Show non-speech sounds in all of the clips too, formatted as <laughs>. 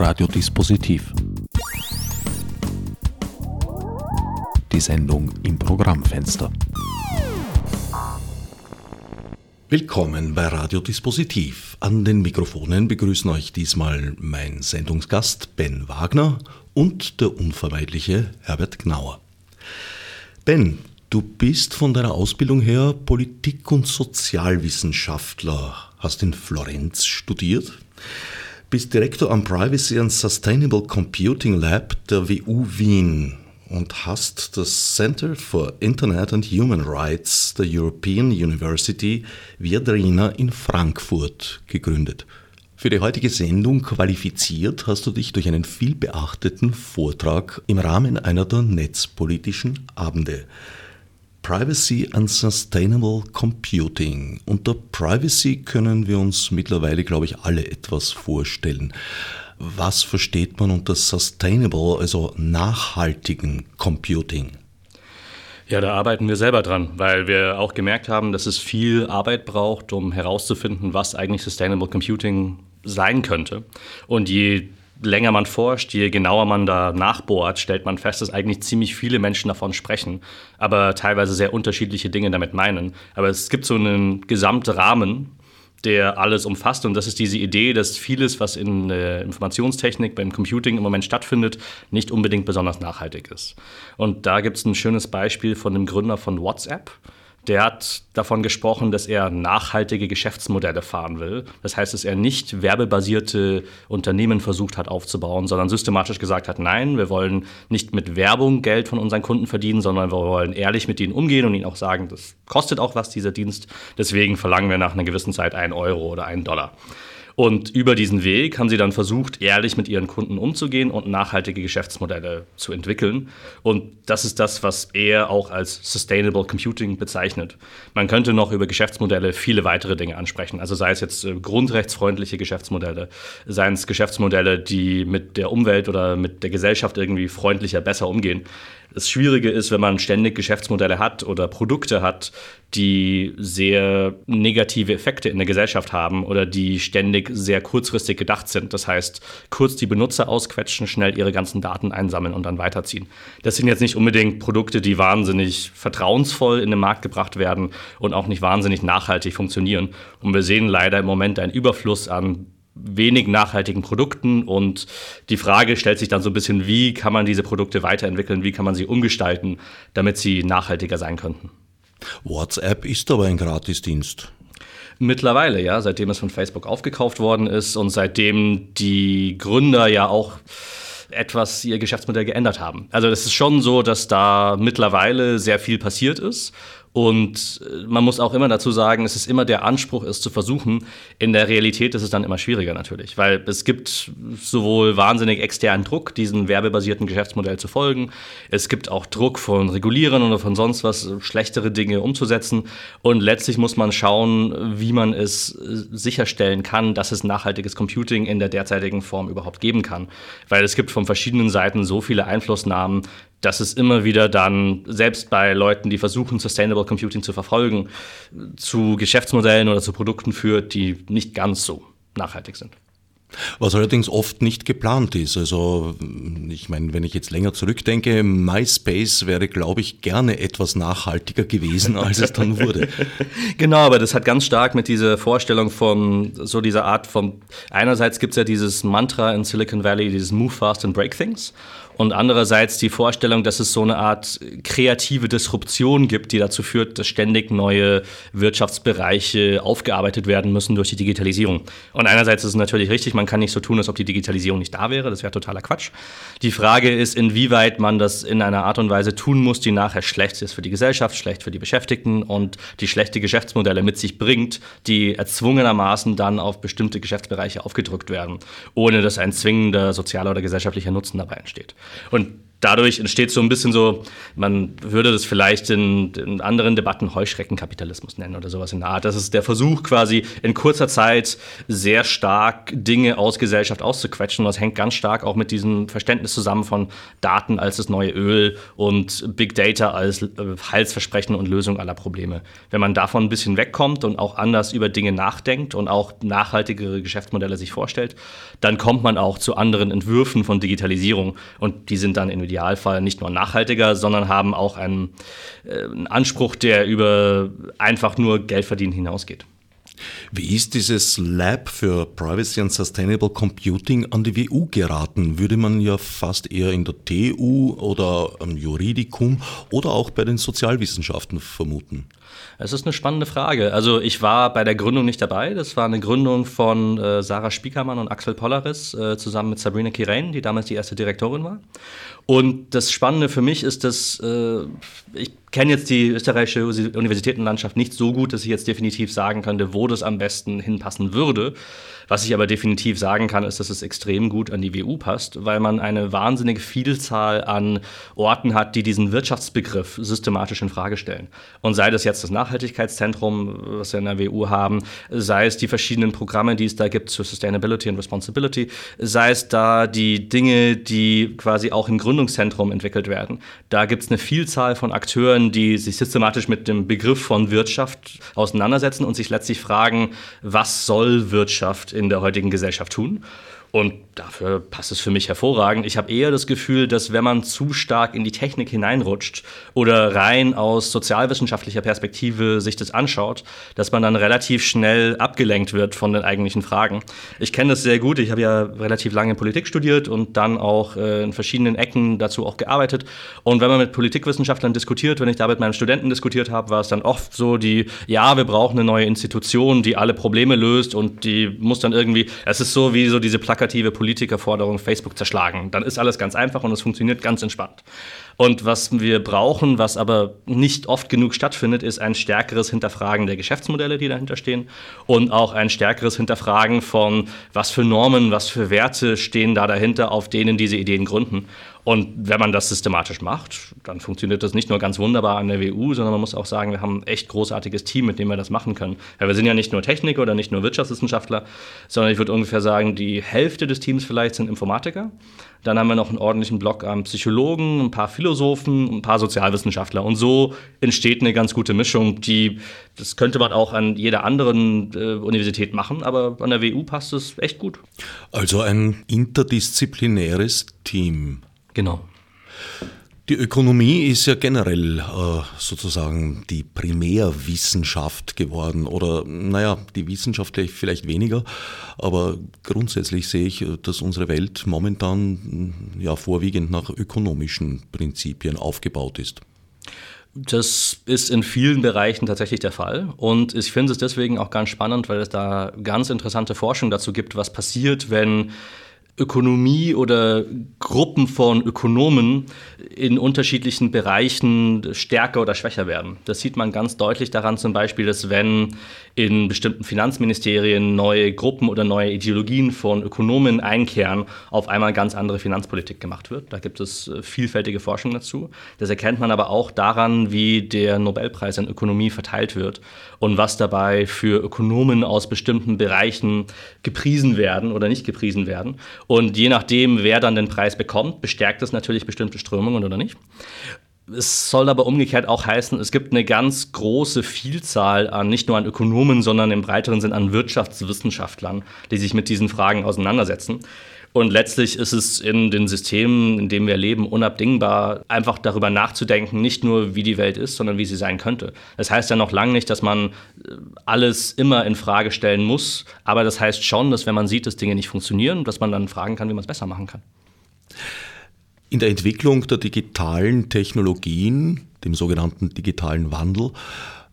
Radiodispositiv. Die Sendung im Programmfenster. Willkommen bei Radiodispositiv. An den Mikrofonen begrüßen euch diesmal mein Sendungsgast Ben Wagner und der unvermeidliche Herbert Gnauer. Ben, du bist von deiner Ausbildung her Politik- und Sozialwissenschaftler, hast in Florenz studiert, bist Direktor am Privacy and Sustainable Computing Lab der WU Wien und hast das Center for Internet and Human Rights der European University Viadrina in Frankfurt gegründet. Für die heutige Sendung qualifiziert hast du dich durch einen vielbeachteten Vortrag im Rahmen einer der netzpolitischen Abende. Privacy and Sustainable Computing. Unter Privacy können wir uns mittlerweile, glaube ich, alle etwas vorstellen. Was versteht man unter Sustainable, also nachhaltigen Computing? Ja, da arbeiten wir selber dran, weil wir auch gemerkt haben, dass es viel Arbeit braucht, um herauszufinden, was eigentlich Sustainable Computing sein könnte. Und je länger man forscht, je genauer man da nachbohrt, stellt man fest, dass eigentlich ziemlich viele Menschen davon sprechen, aber teilweise sehr unterschiedliche Dinge damit meinen. Aber es gibt so einen Gesamtrahmen, der alles umfasst. Und das ist diese Idee, dass vieles, was in der Informationstechnik, beim Computing im Moment stattfindet, nicht unbedingt besonders nachhaltig ist. Und da gibt es ein schönes Beispiel von dem Gründer von WhatsApp der hat davon gesprochen, dass er nachhaltige Geschäftsmodelle fahren will. Das heißt, dass er nicht werbebasierte Unternehmen versucht hat aufzubauen, sondern systematisch gesagt hat, nein, wir wollen nicht mit Werbung Geld von unseren Kunden verdienen, sondern wir wollen ehrlich mit ihnen umgehen und ihnen auch sagen, das kostet auch was, dieser Dienst. Deswegen verlangen wir nach einer gewissen Zeit einen Euro oder einen Dollar. Und über diesen Weg haben sie dann versucht, ehrlich mit ihren Kunden umzugehen und nachhaltige Geschäftsmodelle zu entwickeln. Und das ist das, was er auch als Sustainable Computing bezeichnet. Man könnte noch über Geschäftsmodelle viele weitere Dinge ansprechen. Also sei es jetzt äh, grundrechtsfreundliche Geschäftsmodelle, seien es Geschäftsmodelle, die mit der Umwelt oder mit der Gesellschaft irgendwie freundlicher, besser umgehen. Das Schwierige ist, wenn man ständig Geschäftsmodelle hat oder Produkte hat, die sehr negative Effekte in der Gesellschaft haben oder die ständig sehr kurzfristig gedacht sind. Das heißt, kurz die Benutzer ausquetschen, schnell ihre ganzen Daten einsammeln und dann weiterziehen. Das sind jetzt nicht unbedingt Produkte, die wahnsinnig vertrauensvoll in den Markt gebracht werden und auch nicht wahnsinnig nachhaltig funktionieren. Und wir sehen leider im Moment einen Überfluss an wenig nachhaltigen Produkten und die Frage stellt sich dann so ein bisschen, wie kann man diese Produkte weiterentwickeln, wie kann man sie umgestalten, damit sie nachhaltiger sein könnten. WhatsApp ist aber ein Gratisdienst. Mittlerweile, ja, seitdem es von Facebook aufgekauft worden ist und seitdem die Gründer ja auch etwas ihr Geschäftsmodell geändert haben. Also es ist schon so, dass da mittlerweile sehr viel passiert ist und äh, man muss auch immer dazu sagen, es ist immer der Anspruch, es zu versuchen. In der Realität ist es dann immer schwieriger natürlich, weil es gibt sowohl wahnsinnig externen Druck, diesem werbebasierten Geschäftsmodell zu folgen. Es gibt auch Druck von Regulierern oder von sonst was, schlechtere Dinge umzusetzen. Und letztlich muss man schauen, wie man es äh, sicherstellen kann, dass es nachhaltiges Computing in der derzeitigen Form überhaupt geben kann. Weil es gibt von verschiedenen Seiten so viele Einflussnahmen, dass es immer wieder dann, selbst bei Leuten, die versuchen, Sustainable Computing zu verfolgen, zu Geschäftsmodellen oder zu Produkten führt, die nicht ganz so nachhaltig sind. Was allerdings oft nicht geplant ist. Also ich meine, wenn ich jetzt länger zurückdenke, MySpace wäre, glaube ich, gerne etwas nachhaltiger gewesen, als es dann wurde. <laughs> Genau, aber das hat ganz stark mit dieser Vorstellung von so dieser Art von, einerseits gibt es ja dieses Mantra in Silicon Valley, dieses Move Fast and Break Things und andererseits die Vorstellung, dass es so eine Art kreative Disruption gibt, die dazu führt, dass ständig neue Wirtschaftsbereiche aufgearbeitet werden müssen durch die Digitalisierung. Und einerseits ist es natürlich richtig, man kann nicht so tun, als ob die Digitalisierung nicht da wäre, das wäre totaler Quatsch. Die Frage ist, inwieweit man das in einer Art und Weise tun muss, die nachher schlecht ist für die Gesellschaft, schlecht für die Beschäftigten und die schlechte Geschäftsmodelle mit sich bringt, die erzwungenermaßen dann auf bestimmte Geschäftsbereiche aufgedrückt werden, ohne dass ein zwingender sozialer oder gesellschaftlicher Nutzen dabei entsteht. Und dadurch entsteht so ein bisschen so, man würde das vielleicht in, in, anderen Debatten Heuschreckenkapitalismus nennen oder sowas in der Art. Das ist der Versuch quasi in kurzer Zeit sehr stark Dinge aus Gesellschaft auszuquetschen. Das hängt ganz stark auch mit diesem Verständnis zusammen von Daten als das neue Öl und Big Data als äh, Heilsversprechen und Lösung aller Probleme. Wenn man davon ein bisschen wegkommt und auch anders über Dinge nachdenkt und auch nachhaltigere Geschäftsmodelle sich vorstellt, dann kommt man auch zu anderen Entwürfen von Digitalisierung und die sind dann in Idealfall nicht nur nachhaltiger, sondern haben auch einen, äh, einen Anspruch, der über einfach nur Geld verdienen hinausgeht. Wie ist dieses Lab für Privacy and Sustainable Computing an die WU geraten? Würde man ja fast eher in der TU oder am Juridikum oder auch bei den Sozialwissenschaften vermuten. Es ist eine spannende Frage. Also ich war bei der Gründung nicht dabei. Das war eine Gründung von äh, Sarah Spiekermann und Axel Pollaris äh, zusammen mit Sabrina Kirein, die damals die erste Direktorin war. Und das Spannende für mich ist, dass äh, ich kenne jetzt die österreichische Universitätenlandschaft nicht so gut, dass ich jetzt definitiv sagen könnte, wo das am besten hinpassen würde. Was ich aber definitiv sagen kann, ist, dass es extrem gut an die WU passt, weil man eine wahnsinnige Vielzahl an Orten hat, die diesen Wirtschaftsbegriff systematisch in Frage stellen. Und sei das jetzt das Nachhaltigkeitszentrum, was wir in der WU haben, sei es die verschiedenen Programme, die es da gibt zur Sustainability and Responsibility, sei es da die Dinge, die quasi auch im Gründungszentrum entwickelt werden. Da gibt es eine Vielzahl von Akteuren, die sich systematisch mit dem Begriff von Wirtschaft auseinandersetzen und sich letztlich fragen, was soll Wirtschaft in der heutigen Gesellschaft tun. Und dafür passt es für mich hervorragend. Ich habe eher das Gefühl, dass wenn man zu stark in die Technik hineinrutscht oder rein aus sozialwissenschaftlicher Perspektive sich das anschaut, dass man dann relativ schnell abgelenkt wird von den eigentlichen Fragen. Ich kenne das sehr gut. Ich habe ja relativ lange Politik studiert und dann auch äh, in verschiedenen Ecken dazu auch gearbeitet. Und wenn man mit Politikwissenschaftlern diskutiert, wenn ich da mit meinen Studenten diskutiert habe, war es dann oft so die, ja, wir brauchen eine neue Institution, die alle Probleme löst und die muss dann irgendwie, es ist so wie so diese Plak plakative Politikerforderung Facebook zerschlagen. Dann ist alles ganz einfach und es funktioniert ganz entspannt. Und was wir brauchen, was aber nicht oft genug stattfindet, ist ein stärkeres Hinterfragen der Geschäftsmodelle, die dahinter stehen und auch ein stärkeres Hinterfragen von, was für Normen, was für Werte stehen da dahinter, auf denen diese Ideen gründen. Und wenn man das systematisch macht, dann funktioniert das nicht nur ganz wunderbar an der WU, sondern man muss auch sagen, wir haben ein echt großartiges Team, mit dem wir das machen können. Weil wir sind ja nicht nur Techniker oder nicht nur Wirtschaftswissenschaftler, sondern ich würde ungefähr sagen, die Hälfte des Teams vielleicht sind Informatiker. Dann haben wir noch einen ordentlichen Block an Psychologen, ein paar Philosophen, ein paar Sozialwissenschaftler. Und so entsteht eine ganz gute Mischung, die, das könnte man auch an jeder anderen äh, Universität machen, aber an der WU passt es echt gut. Also ein interdisziplinäres Team. Genau. Die Ökonomie ist ja generell äh, sozusagen die Primärwissenschaft geworden oder naja, die Wissenschaft vielleicht weniger, aber grundsätzlich sehe ich, dass unsere Welt momentan ja vorwiegend nach ökonomischen Prinzipien aufgebaut ist. Das ist in vielen Bereichen tatsächlich der Fall. Und ich finde es deswegen auch ganz spannend, weil es da ganz interessante Forschung dazu gibt, was passiert, wenn Ökonomie oder Gruppen von Ökonomen in unterschiedlichen Bereichen stärker oder schwächer werden. Das sieht man ganz deutlich daran zum Beispiel, dass wenn in bestimmten Finanzministerien neue Gruppen oder neue Ideologien von Ökonomen einkehren, auf einmal ganz andere Finanzpolitik gemacht wird. Da gibt es äh, vielfältige Forschung dazu. Das erkennt man aber auch daran, wie der Nobelpreis in Ökonomie verteilt wird und was dabei für Ökonomen aus bestimmten Bereichen gepriesen werden oder nicht gepriesen werden. Und je nachdem, wer dann den Preis bekommt, bestärkt es natürlich bestimmte Strömungen oder nicht. Es soll aber umgekehrt auch heißen, es gibt eine ganz große Vielzahl an nicht nur an Ökonomen, sondern im breiteren Sinn an Wirtschaftswissenschaftlern, die sich mit diesen Fragen auseinandersetzen. Und letztlich ist es in den Systemen, in denen wir leben, unabdingbar, einfach darüber nachzudenken, nicht nur wie die Welt ist, sondern wie sie sein könnte. Das heißt ja noch lange nicht, dass man äh, alles immer in Frage stellen muss, aber das heißt schon, dass wenn man sieht, dass Dinge nicht funktionieren, dass man dann fragen kann, wie man es besser machen kann. In der Entwicklung der digitalen Technologien, dem sogenannten digitalen Wandel,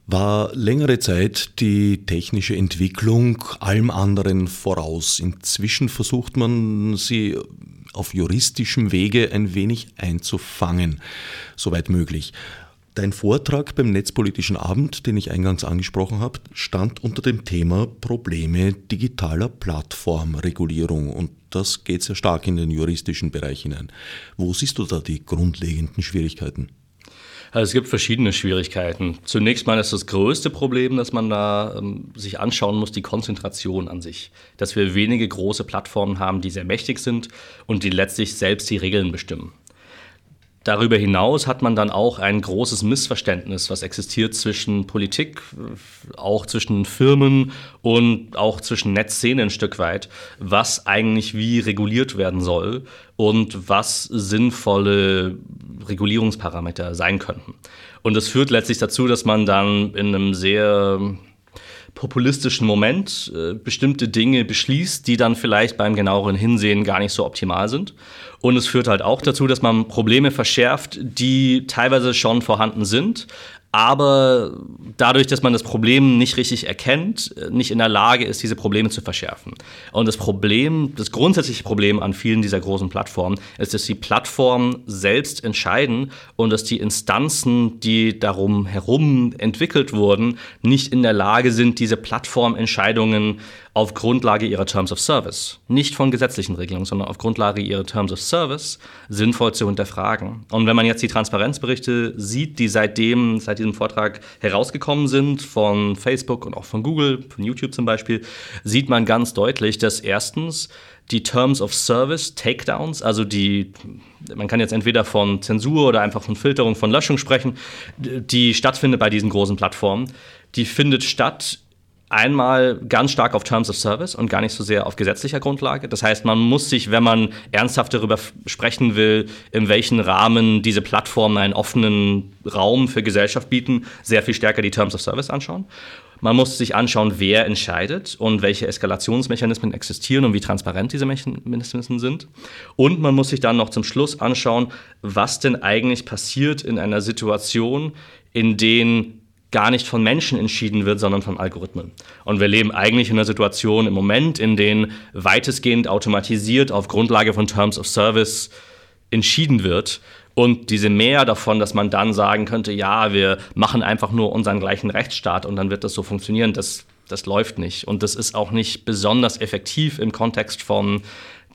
war längere Zeit die technische Entwicklung allem anderen voraus. Inzwischen versucht man sie auf juristischem Wege ein wenig einzufangen, soweit möglich. Dein Vortrag beim Netzpolitischen Abend, den ich eingangs angesprochen habe, stand unter dem Thema Probleme digitaler Plattformregulierung und das geht sehr stark in den juristischen Bereich hinein. Wo siehst du da die grundlegenden Schwierigkeiten? Also es gibt verschiedene Schwierigkeiten. Zunächst mal ist das größte Problem, das man da ähm, sich anschauen muss, die Konzentration an sich. Dass wir wenige große Plattformen haben, die sehr mächtig sind und die letztlich selbst die Regeln bestimmen. Darüber hinaus hat man dann auch ein großes Missverständnis, was existiert zwischen Politik, auch zwischen Firmen und auch zwischen Netzszene ein Stück weit, was eigentlich wie reguliert werden soll und was sinnvolle Regulierungsparameter sein könnten. Und das führt letztlich dazu, dass man dann in einem sehr populistischen Moment äh, bestimmte Dinge beschließt, die dann vielleicht beim genaueren Hinsehen gar nicht so optimal sind. Und es führt halt auch dazu, dass man Probleme verschärft, die teilweise schon vorhanden sind, aber dadurch, dass man das Problem nicht richtig erkennt, nicht in der Lage ist, diese Probleme zu verschärfen. Und das Problem, das grundsätzliche Problem an vielen dieser großen Plattformen ist, dass die Plattformen selbst entscheiden und dass die Instanzen, die darum herum entwickelt wurden, nicht in der Lage sind, diese Plattformentscheidungen auf Grundlage ihrer Terms of Service, nicht von gesetzlichen Regelungen, sondern auf Grundlage ihrer Terms of Service sinnvoll zu hinterfragen. Und wenn man jetzt die Transparenzberichte sieht, die seitdem, seit diesem Vortrag herausgekommen sind, von Facebook und auch von Google, von YouTube zum Beispiel, sieht man ganz deutlich, dass erstens die Terms of Service Takedowns, also die, man kann jetzt entweder von Zensur oder einfach von Filterung, von Löschung sprechen, die stattfindet bei diesen großen Plattformen, die findet statt Einmal ganz stark auf Terms of Service und gar nicht so sehr auf gesetzlicher Grundlage. Das heißt, man muss sich, wenn man ernsthaft darüber sprechen will, in welchen Rahmen diese Plattformen einen offenen Raum für Gesellschaft bieten, sehr viel stärker die Terms of Service anschauen. Man muss sich anschauen, wer entscheidet und welche Eskalationsmechanismen existieren und wie transparent diese Mechanismen sind. Und man muss sich dann noch zum Schluss anschauen, was denn eigentlich passiert in einer Situation, in denen gar nicht von Menschen entschieden wird, sondern von Algorithmen. Und wir leben eigentlich in einer Situation im Moment, in denen weitestgehend automatisiert auf Grundlage von Terms of Service entschieden wird. Und diese Mehr davon, dass man dann sagen könnte, ja, wir machen einfach nur unseren gleichen Rechtsstaat und dann wird das so funktionieren, das, das läuft nicht. Und das ist auch nicht besonders effektiv im Kontext von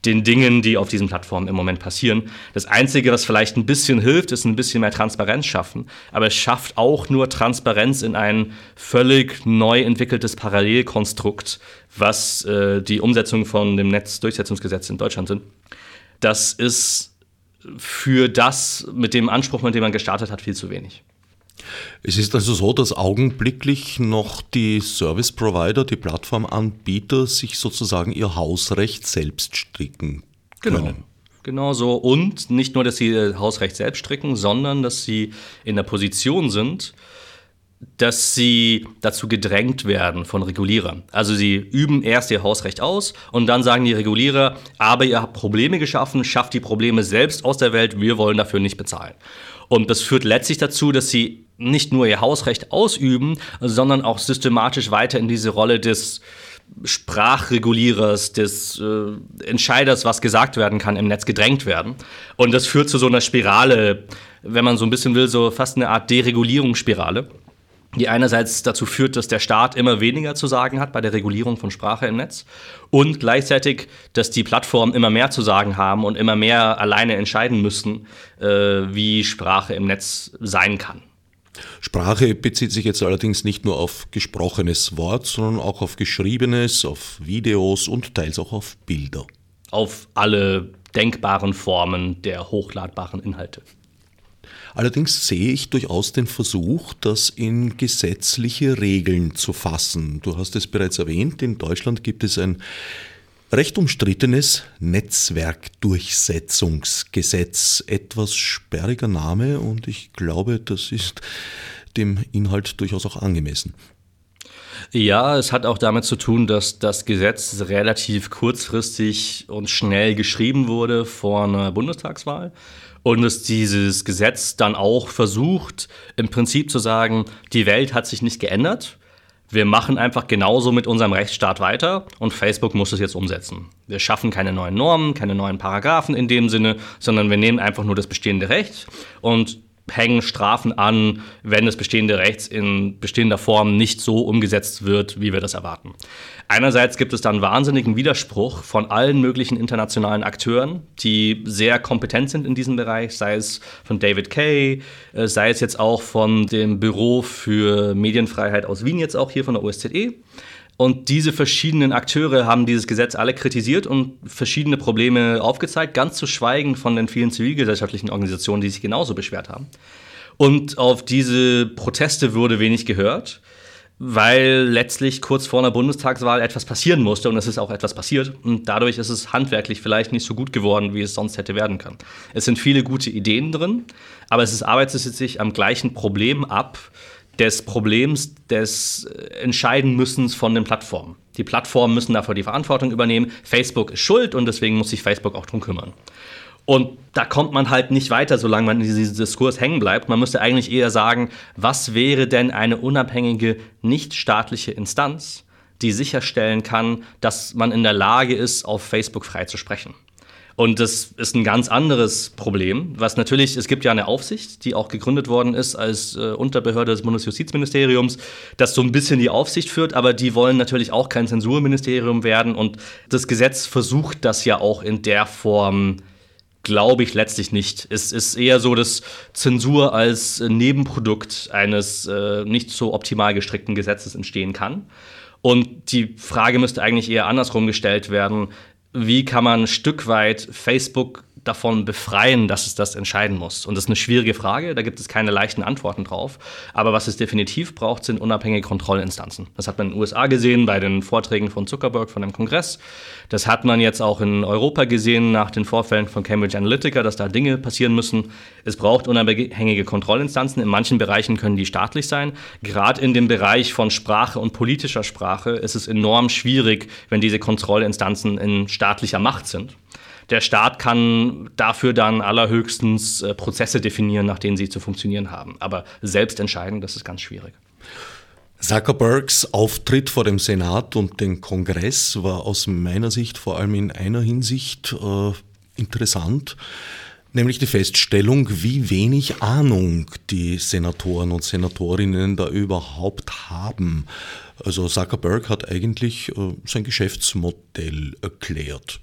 den Dingen, die auf diesen Plattformen im Moment passieren. Das Einzige, was vielleicht ein bisschen hilft, ist ein bisschen mehr Transparenz schaffen. Aber es schafft auch nur Transparenz in ein völlig neu entwickeltes Parallelkonstrukt, was äh, die Umsetzung von dem Netzdurchsetzungsgesetz in Deutschland sind. Das ist für das mit dem Anspruch, mit dem man gestartet hat, viel zu wenig. Es ist also so, dass augenblicklich noch die Service Provider, die Plattformanbieter sich sozusagen ihr Hausrecht selbst stricken genau. können. Genau. Genau so. Und nicht nur, dass sie ihr Hausrecht selbst stricken, sondern dass sie in der Position sind, dass sie dazu gedrängt werden von Regulierern. Also sie üben erst ihr Hausrecht aus und dann sagen die Regulierer, aber ihr habt Probleme geschaffen, schafft die Probleme selbst aus der Welt, wir wollen dafür nicht bezahlen. Und das führt letztlich dazu, dass sie nicht nur ihr Hausrecht ausüben, sondern auch systematisch weiter in diese Rolle des Sprachregulierers, des äh, Entscheiders, was gesagt werden kann, im Netz gedrängt werden. Und das führt zu so einer Spirale, wenn man so ein bisschen will, so fast eine Art Deregulierungsspirale die einerseits dazu führt, dass der Staat immer weniger zu sagen hat bei der Regulierung von Sprache im Netz und gleichzeitig, dass die Plattformen immer mehr zu sagen haben und immer mehr alleine entscheiden müssen, äh, wie Sprache im Netz sein kann. Sprache bezieht sich jetzt allerdings nicht nur auf gesprochenes Wort, sondern auch auf geschriebenes, auf Videos und teils auch auf Bilder. Auf alle denkbaren Formen der hochladbaren Inhalte. Allerdings sehe ich durchaus den Versuch, das in gesetzliche Regeln zu fassen. Du hast es bereits erwähnt, in Deutschland gibt es ein recht umstrittenes Netzwerkdurchsetzungsgesetz. Etwas sperriger Name und ich glaube, das ist dem Inhalt durchaus auch angemessen. Ja, es hat auch damit zu tun, dass das Gesetz relativ kurzfristig und schnell geschrieben wurde vor einer Bundestagswahl und dass dieses Gesetz dann auch versucht, im Prinzip zu sagen, die Welt hat sich nicht geändert. Wir machen einfach genauso mit unserem Rechtsstaat weiter und Facebook muss es jetzt umsetzen. Wir schaffen keine neuen Normen, keine neuen Paragraphen in dem Sinne, sondern wir nehmen einfach nur das bestehende Recht und hängen Strafen an, wenn das bestehende Rechts in bestehender Form nicht so umgesetzt wird, wie wir das erwarten. Einerseits gibt es dann wahnsinnigen Widerspruch von allen möglichen internationalen Akteuren, die sehr kompetent sind in diesem Bereich, sei es von David Kay, äh, sei es jetzt auch von dem Büro für Medienfreiheit aus Wien, jetzt auch hier von der OSZE. Und diese verschiedenen Akteure haben dieses Gesetz alle kritisiert und verschiedene Probleme aufgezeigt, ganz zu schweigen von den vielen zivilgesellschaftlichen Organisationen, die sich genauso beschwert haben. Und auf diese Proteste wurde wenig gehört, weil letztlich kurz vor einer Bundestagswahl etwas passieren musste und es ist auch etwas passiert. Und dadurch ist es handwerklich vielleicht nicht so gut geworden, wie es sonst hätte werden können. Es sind viele gute Ideen drin, aber es arbeitet sich am gleichen Problem ab, des Problems des äh, Entscheidenmüssens von den Plattformen. Die Plattformen müssen dafür die Verantwortung übernehmen. Facebook ist schuld und deswegen muss sich Facebook auch drum kümmern. Und da kommt man halt nicht weiter, solange man in diesem Diskurs hängen bleibt. Man müsste eigentlich eher sagen, was wäre denn eine unabhängige, nichtstaatliche Instanz, die sicherstellen kann, dass man in der Lage ist, auf Facebook frei zu sprechen. Und das ist ein ganz anderes Problem, was natürlich, es gibt ja eine Aufsicht, die auch gegründet worden ist als äh, Unterbehörde des Bundesjustizministeriums, das so ein bisschen die Aufsicht führt, aber die wollen natürlich auch kein Zensurministerium werden und das Gesetz versucht das ja auch in der Form glaube ich letztlich nicht. Es ist eher so, dass Zensur als Nebenprodukt eines äh, nicht so optimal gestrickten Gesetzes entstehen kann. Und die Frage müsste eigentlich eher andersrum gestellt werden wie kann man ein Stück weit Facebook davon befreien, dass es das entscheiden muss? Und das ist eine schwierige Frage, da gibt es keine leichten Antworten drauf. Aber was es definitiv braucht, sind unabhängige Kontrollinstanzen. Das hat man in den USA gesehen bei den Vorträgen von Zuckerberg von dem Kongress. Das hat man jetzt auch in Europa gesehen nach den Vorfällen von Cambridge Analytica, dass da Dinge passieren müssen. Es braucht unabhängige Kontrollinstanzen. In manchen Bereichen können die staatlich sein. Gerade in dem Bereich von Sprache und politischer Sprache ist es enorm schwierig, wenn diese Kontrollinstanzen in staatlicher Macht sind. Der Staat kann dafür dann allerhöchstens äh, Prozesse definieren, nach denen sie zu funktionieren haben. Aber selbst entscheiden, das ist ganz schwierig. Zuckerbergs Auftritt vor dem Senat und dem Kongress war aus meiner Sicht vor allem in einer Hinsicht äh, interessant, nämlich die Feststellung, wie wenig Ahnung die Senatoren und Senatorinnen da überhaupt haben. Also Zuckerberg hat eigentlich äh, sein Geschäftsmodell erklärt.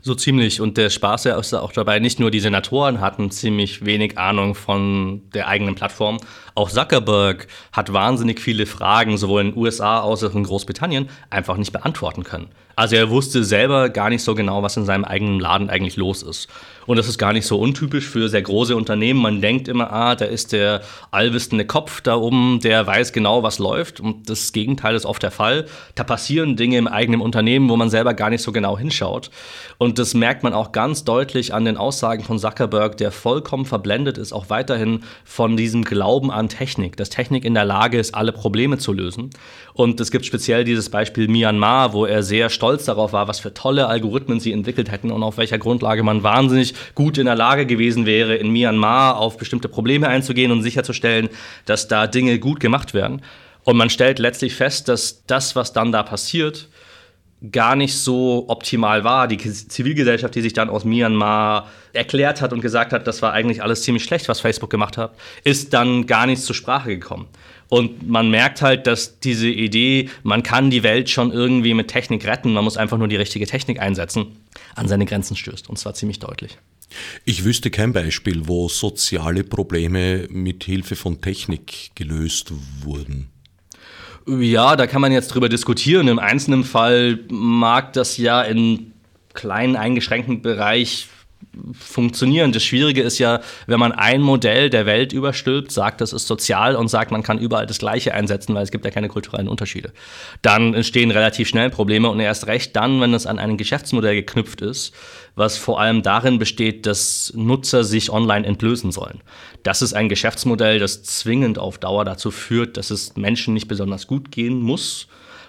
So ziemlich. Und der Spaß ist auch dabei, nicht nur die Senatoren hatten ziemlich wenig Ahnung von der eigenen Plattform. Auch Zuckerberg hat wahnsinnig viele Fragen, sowohl in den USA als auch in Großbritannien, einfach nicht beantworten können. Also er wusste selber gar nicht so genau, was in seinem eigenen Laden eigentlich los ist. Und das ist gar nicht so untypisch für sehr große Unternehmen. Man denkt immer, ah, da ist der allwissende Kopf da oben, der weiß genau, was läuft. Und das Gegenteil ist oft der Fall. Da passieren Dinge im eigenen Unternehmen, wo man selber gar nicht so genau hinschaut. Und das merkt man auch ganz deutlich an den Aussagen von Zuckerberg, der vollkommen verblendet ist, auch weiterhin von diesem Glauben an Technik, dass Technik in der Lage ist, alle Probleme zu lösen. Und es gibt speziell dieses Beispiel Myanmar, wo er sehr stolz darauf war, was für tolle Algorithmen sie entwickelt hätten und auf welcher Grundlage man wahnsinnig gut in der Lage gewesen wäre, in Myanmar auf bestimmte Probleme einzugehen und sicherzustellen, dass da Dinge gut gemacht werden. Und man stellt letztlich fest, dass das, was dann da passiert, gar nicht so optimal war. Die Zivilgesellschaft, die sich dann aus Myanmar erklärt hat und gesagt hat, das war eigentlich alles ziemlich schlecht, was Facebook gemacht hat, ist dann gar nicht zur Sprache gekommen. Und man merkt halt, dass diese Idee, man kann die Welt schon irgendwie mit Technik retten, man muss einfach nur die richtige Technik einsetzen, an seine Grenzen stößt. Und zwar ziemlich deutlich. Ich wüsste kein Beispiel, wo soziale Probleme mit Hilfe von Technik gelöst wurden. Ja, da kann man jetzt drüber diskutieren. Im einzelnen Fall mag das ja in kleinen eingeschränkten Bereich funktionieren. Das Schwierige ist ja, wenn man ein Modell der Welt überstülpt, sagt, das ist sozial und sagt, man kann überall das Gleiche einsetzen, weil es gibt ja keine kulturellen Unterschiede. Dann entstehen relativ schnell Probleme und erst recht dann, wenn es an ein Geschäftsmodell geknüpft ist, was vor allem darin besteht, dass Nutzer sich online entlösen sollen. Das ist ein Geschäftsmodell, das zwingend auf Dauer dazu führt, dass es Menschen nicht besonders gut gehen muss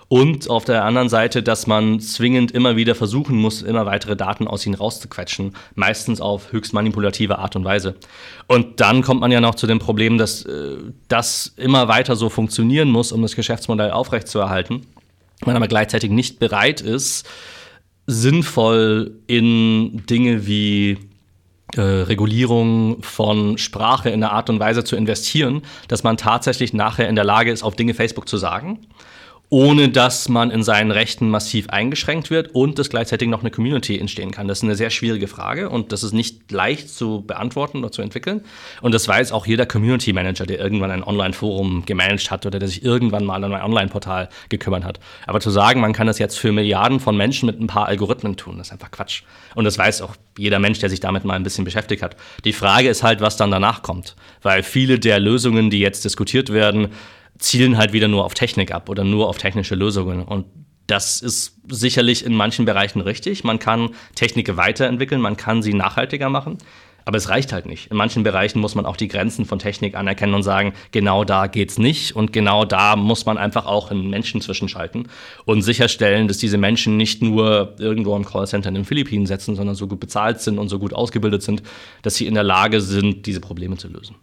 und auf der anderen Seite, dass man zwingend immer wieder versuchen muss, immer weitere Daten aus ihnen rauszuquetschen, meistens auf höchst manipulative Art und Weise. Und dann kommt man ja noch zu dem Problem, dass äh, das immer weiter so funktionieren muss, um das Geschäftsmodell aufrechtzuerhalten. Man aber gleichzeitig nicht bereit ist, sinnvoll in Dinge wie äh, Regulierung von Sprache in einer Art und Weise zu investieren, dass man tatsächlich nachher in der Lage ist, auf Dinge Facebook zu sagen ohne dass man in seinen Rechten massiv eingeschränkt wird und dass gleichzeitig noch eine Community entstehen kann. Das ist eine sehr schwierige Frage und das ist nicht leicht zu beantworten oder zu entwickeln. Und das weiß auch jeder Community Manager, der irgendwann ein Online-Forum gemanagt hat oder der sich irgendwann mal an ein Online-Portal gekümmert hat. Aber zu sagen, man kann das jetzt für Milliarden von Menschen mit ein paar Algorithmen tun, das ist einfach Quatsch. Und das weiß auch jeder Mensch, der sich damit mal ein bisschen beschäftigt hat. Die Frage ist halt, was dann danach kommt. Weil viele der Lösungen, die jetzt diskutiert werden, zielen halt wieder nur auf Technik ab oder nur auf technische Lösungen. Und das ist sicherlich in manchen Bereichen richtig. Man kann Technik weiterentwickeln, man kann sie nachhaltiger machen. Aber es reicht halt nicht. In manchen Bereichen muss man auch die Grenzen von Technik anerkennen und sagen, genau da geht's nicht und genau da muss man einfach auch einen Menschen zwischenschalten und sicherstellen, dass diese Menschen nicht nur irgendwo im Callcenter in den Philippinen sitzen, sondern so gut bezahlt sind und so gut ausgebildet sind, dass sie in der Lage sind, diese Probleme zu lösen.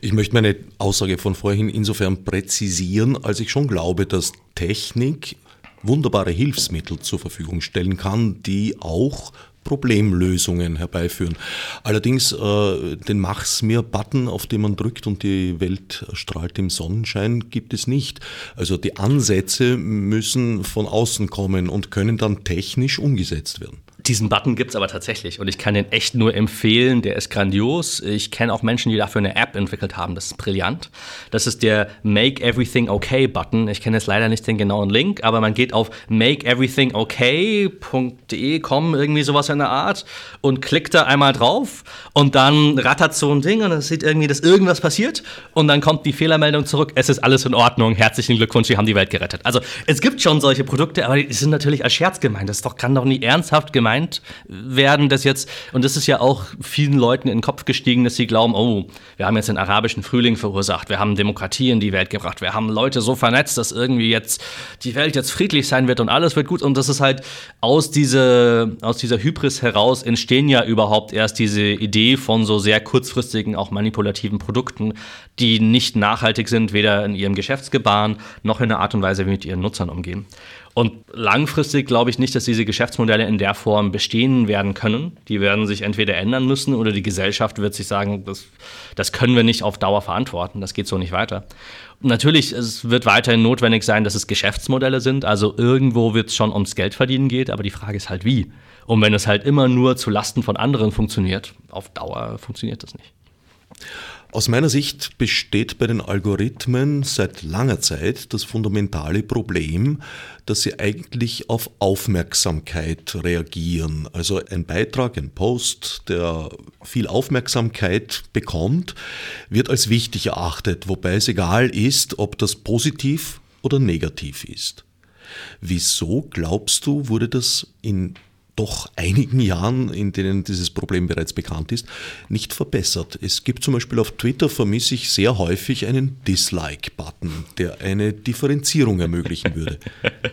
Ich möchte meine Aussage von vorhin insofern präzisieren, als ich schon glaube, dass Technik wunderbare Hilfsmittel zur Verfügung stellen kann, die auch Problemlösungen herbeiführen. Allerdings äh, den Mach's mir Button, auf den man drückt und die Welt strahlt im Sonnenschein, gibt es nicht. Also die Ansätze müssen von außen kommen und können dann technisch umgesetzt werden. Diesen Button gibt es aber tatsächlich und ich kann den echt nur empfehlen. Der ist grandios. Ich kenne auch Menschen, die dafür eine App entwickelt haben. Das ist brillant. Das ist der Make Everything Okay Button. Ich kenne jetzt leider nicht den genauen Link, aber man geht auf makeeverythingokay.de, kommen irgendwie sowas in der Art und klickt da einmal drauf und dann rattert so ein Ding und es sieht irgendwie, dass irgendwas passiert und dann kommt die Fehlermeldung zurück. Es ist alles in Ordnung. Herzlichen Glückwunsch, Sie haben die Welt gerettet. Also es gibt schon solche Produkte, aber die sind natürlich als Scherz gemeint. Das doch, kann doch nie ernsthaft gemeint gemeint werden, dass jetzt, und das ist ja auch vielen Leuten in den Kopf gestiegen, dass sie glauben, oh, wir haben jetzt den arabischen Frühling verursacht, wir haben Demokratie in die Welt gebracht, wir haben Leute so vernetzt, dass irgendwie jetzt die Welt jetzt friedlich sein wird und alles wird gut. Und das ist halt aus, diese, aus dieser Hybris heraus entstehen ja überhaupt erst diese Idee von so sehr kurzfristigen, auch manipulativen Produkten, die nicht nachhaltig sind, weder in ihrem Geschäftsgebaren noch in der Art und Weise, wie mit ihren Nutzern umgehen. Und langfristig glaube ich nicht, dass diese Geschäftsmodelle in der Form bestehen werden können. Die werden sich entweder ändern müssen oder die Gesellschaft wird sich sagen, das, das können wir nicht auf Dauer verantworten, das geht so nicht weiter. Und natürlich, es wird weiterhin notwendig sein, dass es Geschäftsmodelle sind. Also irgendwo wird es schon ums Geld verdienen geht, aber die Frage ist halt wie. Und wenn es halt immer nur zu Lasten von anderen funktioniert, auf Dauer funktioniert das nicht. Aus meiner Sicht besteht bei den Algorithmen seit langer Zeit das fundamentale Problem, dass sie eigentlich auf Aufmerksamkeit reagieren. Also ein Beitrag, ein Post, der viel Aufmerksamkeit bekommt, wird als wichtig erachtet, wobei es egal ist, ob das positiv oder negativ ist. Wieso glaubst du, wurde das in doch einigen Jahren, in denen dieses Problem bereits bekannt ist, nicht verbessert. Es gibt zum Beispiel auf Twitter, vermisse ich sehr häufig einen Dislike-Button, der eine Differenzierung ermöglichen würde.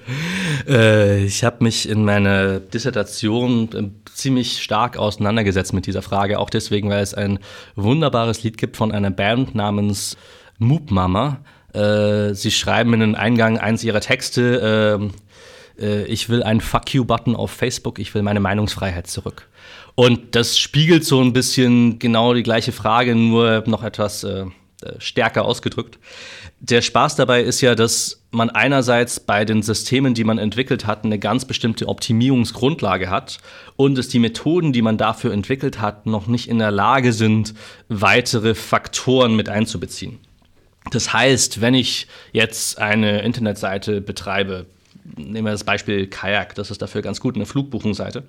<laughs> äh, ich habe mich in meiner Dissertation äh, ziemlich stark auseinandergesetzt mit dieser Frage, auch deswegen, weil es ein wunderbares Lied gibt von einer Band namens Moop Mama. Äh, sie schreiben in den Eingang eines ihrer Texte, äh, äh, ich will einen Fuck you-Button auf Facebook, ich will meine Meinungsfreiheit zurück. Und das spiegelt so ein bisschen genau die gleiche Frage, nur noch etwas äh, äh, stärker ausgedrückt. Der Spaß dabei ist ja, dass man einerseits bei den Systemen, die man entwickelt hat, eine ganz bestimmte Optimierungsgrundlage hat und dass die Methoden, die man dafür entwickelt hat, noch nicht in der Lage sind, weitere Faktoren mit einzubeziehen. Das heißt, wenn ich jetzt eine Internetseite betreibe, nehmen wir das Beispiel Kajak, das ist dafür ganz gut, eine Flugbuchungsseite.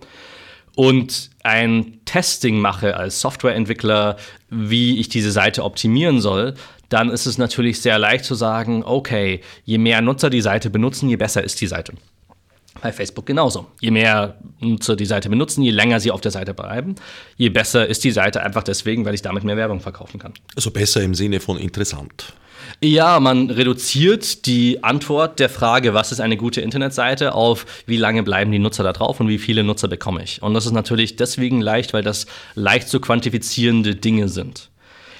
Und ein Testing mache als Softwareentwickler, wie ich diese Seite optimieren soll, dann ist es natürlich sehr leicht zu sagen, okay, je mehr Nutzer die Seite benutzen, je besser ist die Seite. Bei Facebook genauso. Je mehr Nutzer die Seite benutzen, je länger sie auf der Seite bleiben, je besser ist die Seite einfach deswegen, weil ich damit mehr Werbung verkaufen kann. Also besser im Sinne von interessant. Ja, man reduziert die Antwort der Frage, was ist eine gute Internetseite, auf wie lange bleiben die Nutzer da drauf und wie viele Nutzer bekomme ich. Und das ist natürlich deswegen leicht, weil das leicht zu quantifizierende Dinge sind.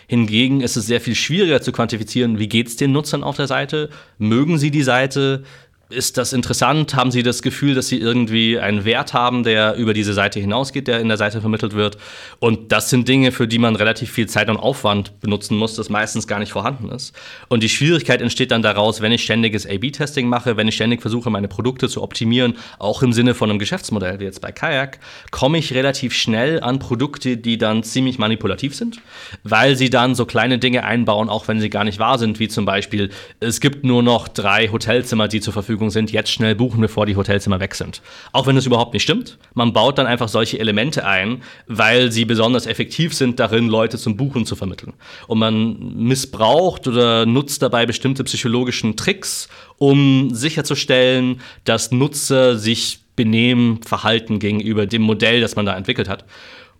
Hingegen ist es sehr viel schwieriger zu quantifizieren, wie geht es den Nutzern auf der Seite, mögen sie die Seite, ist das interessant? Haben Sie das Gefühl, dass Sie irgendwie einen Wert haben, der über diese Seite hinausgeht, der in der Seite vermittelt wird? Und das sind Dinge, für die man relativ viel Zeit und Aufwand benutzen muss, das meistens gar nicht vorhanden ist. Und die Schwierigkeit entsteht dann daraus, wenn ich ständiges A-B-Testing mache, wenn ich ständig versuche, meine Produkte zu optimieren, auch im Sinne von einem Geschäftsmodell, wie jetzt bei Kayak, komme ich relativ schnell an Produkte, die dann ziemlich manipulativ sind, weil sie dann so kleine Dinge einbauen, auch wenn sie gar nicht wahr sind, wie zum Beispiel, es gibt nur noch drei Hotelzimmer, die zur Verfügung Verfügung sind, jetzt schnell buchen, bevor die Hotelzimmer weg sind. Auch wenn es überhaupt nicht stimmt. Man baut dann einfach solche Elemente ein, weil sie besonders effektiv sind darin, Leute zum Buchen zu vermitteln. Und man missbraucht oder nutzt dabei bestimmte psychologischen Tricks, um sicherzustellen, dass Nutzer sich benehmen, verhalten gegenüber dem Modell, das man da entwickelt hat.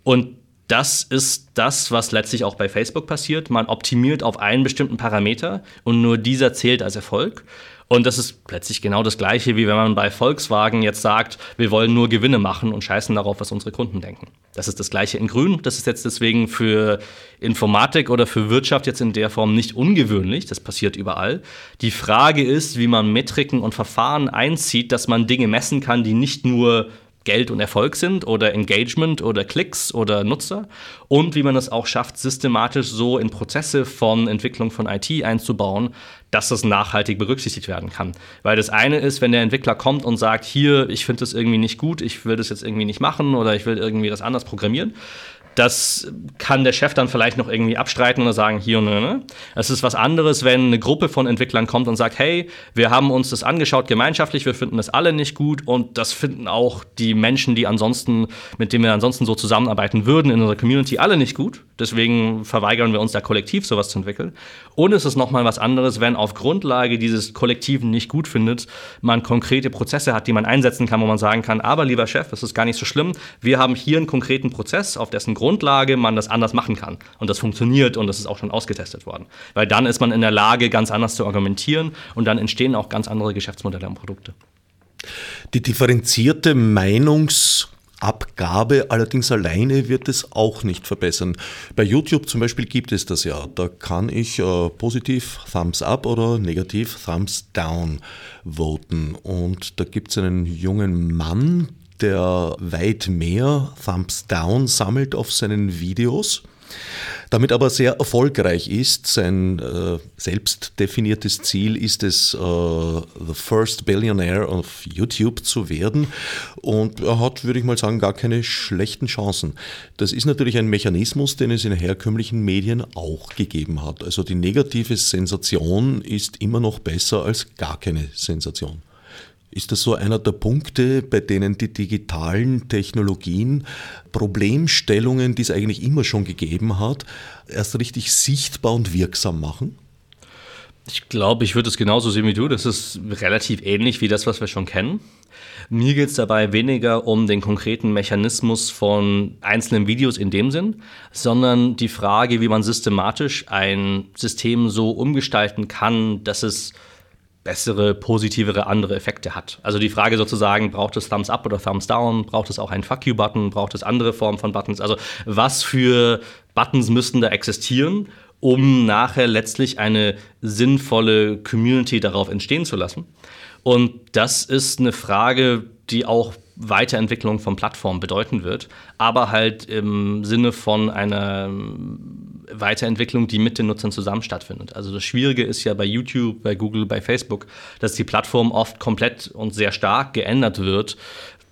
Und das ist das, was letztlich auch bei Facebook passiert. Man optimiert auf einen bestimmten Parameter und nur dieser zählt als Erfolg. Und das ist plötzlich genau das Gleiche, wie wenn man bei Volkswagen jetzt sagt, wir wollen nur Gewinne machen und scheißen darauf, was unsere Kunden denken. Das ist das Gleiche in Grün. Das ist jetzt deswegen für Informatik oder für Wirtschaft jetzt in der Form nicht ungewöhnlich. Das passiert überall. Die Frage ist, wie man Metriken und Verfahren einzieht, dass man Dinge messen kann, die nicht nur Geld und Erfolg sind oder Engagement oder Klicks oder Nutzer und wie man es auch schafft, systematisch so in Prozesse von Entwicklung von IT einzubauen, dass das nachhaltig berücksichtigt werden kann. Weil das eine ist, wenn der Entwickler kommt und sagt, hier, ich finde das irgendwie nicht gut, ich will das jetzt irgendwie nicht machen oder ich will irgendwie das anders programmieren. Das kann der Chef dann vielleicht noch irgendwie abstreiten oder sagen, hier und ne. Es ist was anderes, wenn eine Gruppe von Entwicklern kommt und sagt, hey, wir haben uns das angeschaut gemeinschaftlich, wir finden das alle nicht gut und das finden auch die Menschen, die ansonsten, mit denen wir ansonsten so zusammenarbeiten würden in unserer Community, alle nicht gut. Deswegen verweigern wir uns da kollektiv sowas zu entwickeln. Und es ist nochmal was anderes, wenn auf Grundlage dieses Kollektiven nicht gut findet, man konkrete Prozesse hat, die man einsetzen kann, wo man sagen kann, aber lieber Chef, es ist gar nicht so schlimm, wir haben hier einen konkreten Prozess, auf dessen Grund Grundlage man das anders machen kann. Und das funktioniert und das ist auch schon ausgetestet worden. Weil dann ist man in der Lage, ganz anders zu argumentieren und dann entstehen auch ganz andere Geschäftsmodelle und Produkte. Die differenzierte Meinungsabgabe allerdings alleine wird es auch nicht verbessern. Bei YouTube zum Beispiel gibt es das ja. Da kann ich äh, positiv Thumbs up oder negativ Thumbs down voten. Und da gibt es einen jungen Mann, der weit mehr Thumbs Down sammelt auf seinen Videos, damit aber sehr erfolgreich ist. Sein äh, selbst definiertes Ziel ist es, äh, the first billionaire of YouTube zu werden. Und er hat, würde ich mal sagen, gar keine schlechten Chancen. Das ist natürlich ein Mechanismus, den es in herkömmlichen Medien auch gegeben hat. Also die negative Sensation ist immer noch besser als gar keine Sensation. Ist das so einer der Punkte, bei denen die digitalen Technologien Problemstellungen, die es eigentlich immer schon gegeben hat, erst richtig sichtbar und wirksam machen? Ich glaube, ich würde es genauso sehen wie du. Das ist relativ ähnlich wie das, was wir schon kennen. Mir geht es dabei weniger um den konkreten Mechanismus von einzelnen Videos in dem Sinn, sondern die Frage, wie man systematisch ein System so umgestalten kann, dass es bessere, positivere, andere Effekte hat. Also die Frage sozusagen, braucht es Thumbs Up oder Thumbs Down? Braucht es auch einen Fuck You-Button? Braucht es andere Formen von Buttons? Also was für Buttons müssten da existieren, um nachher letztlich eine sinnvolle Community darauf entstehen zu lassen? Und das ist eine Frage, die auch Weiterentwicklung von Plattformen bedeuten wird, aber halt im Sinne von einer Weiterentwicklung, die mit den Nutzern zusammen stattfindet. Also das Schwierige ist ja bei YouTube, bei Google, bei Facebook, dass die Plattform oft komplett und sehr stark geändert wird,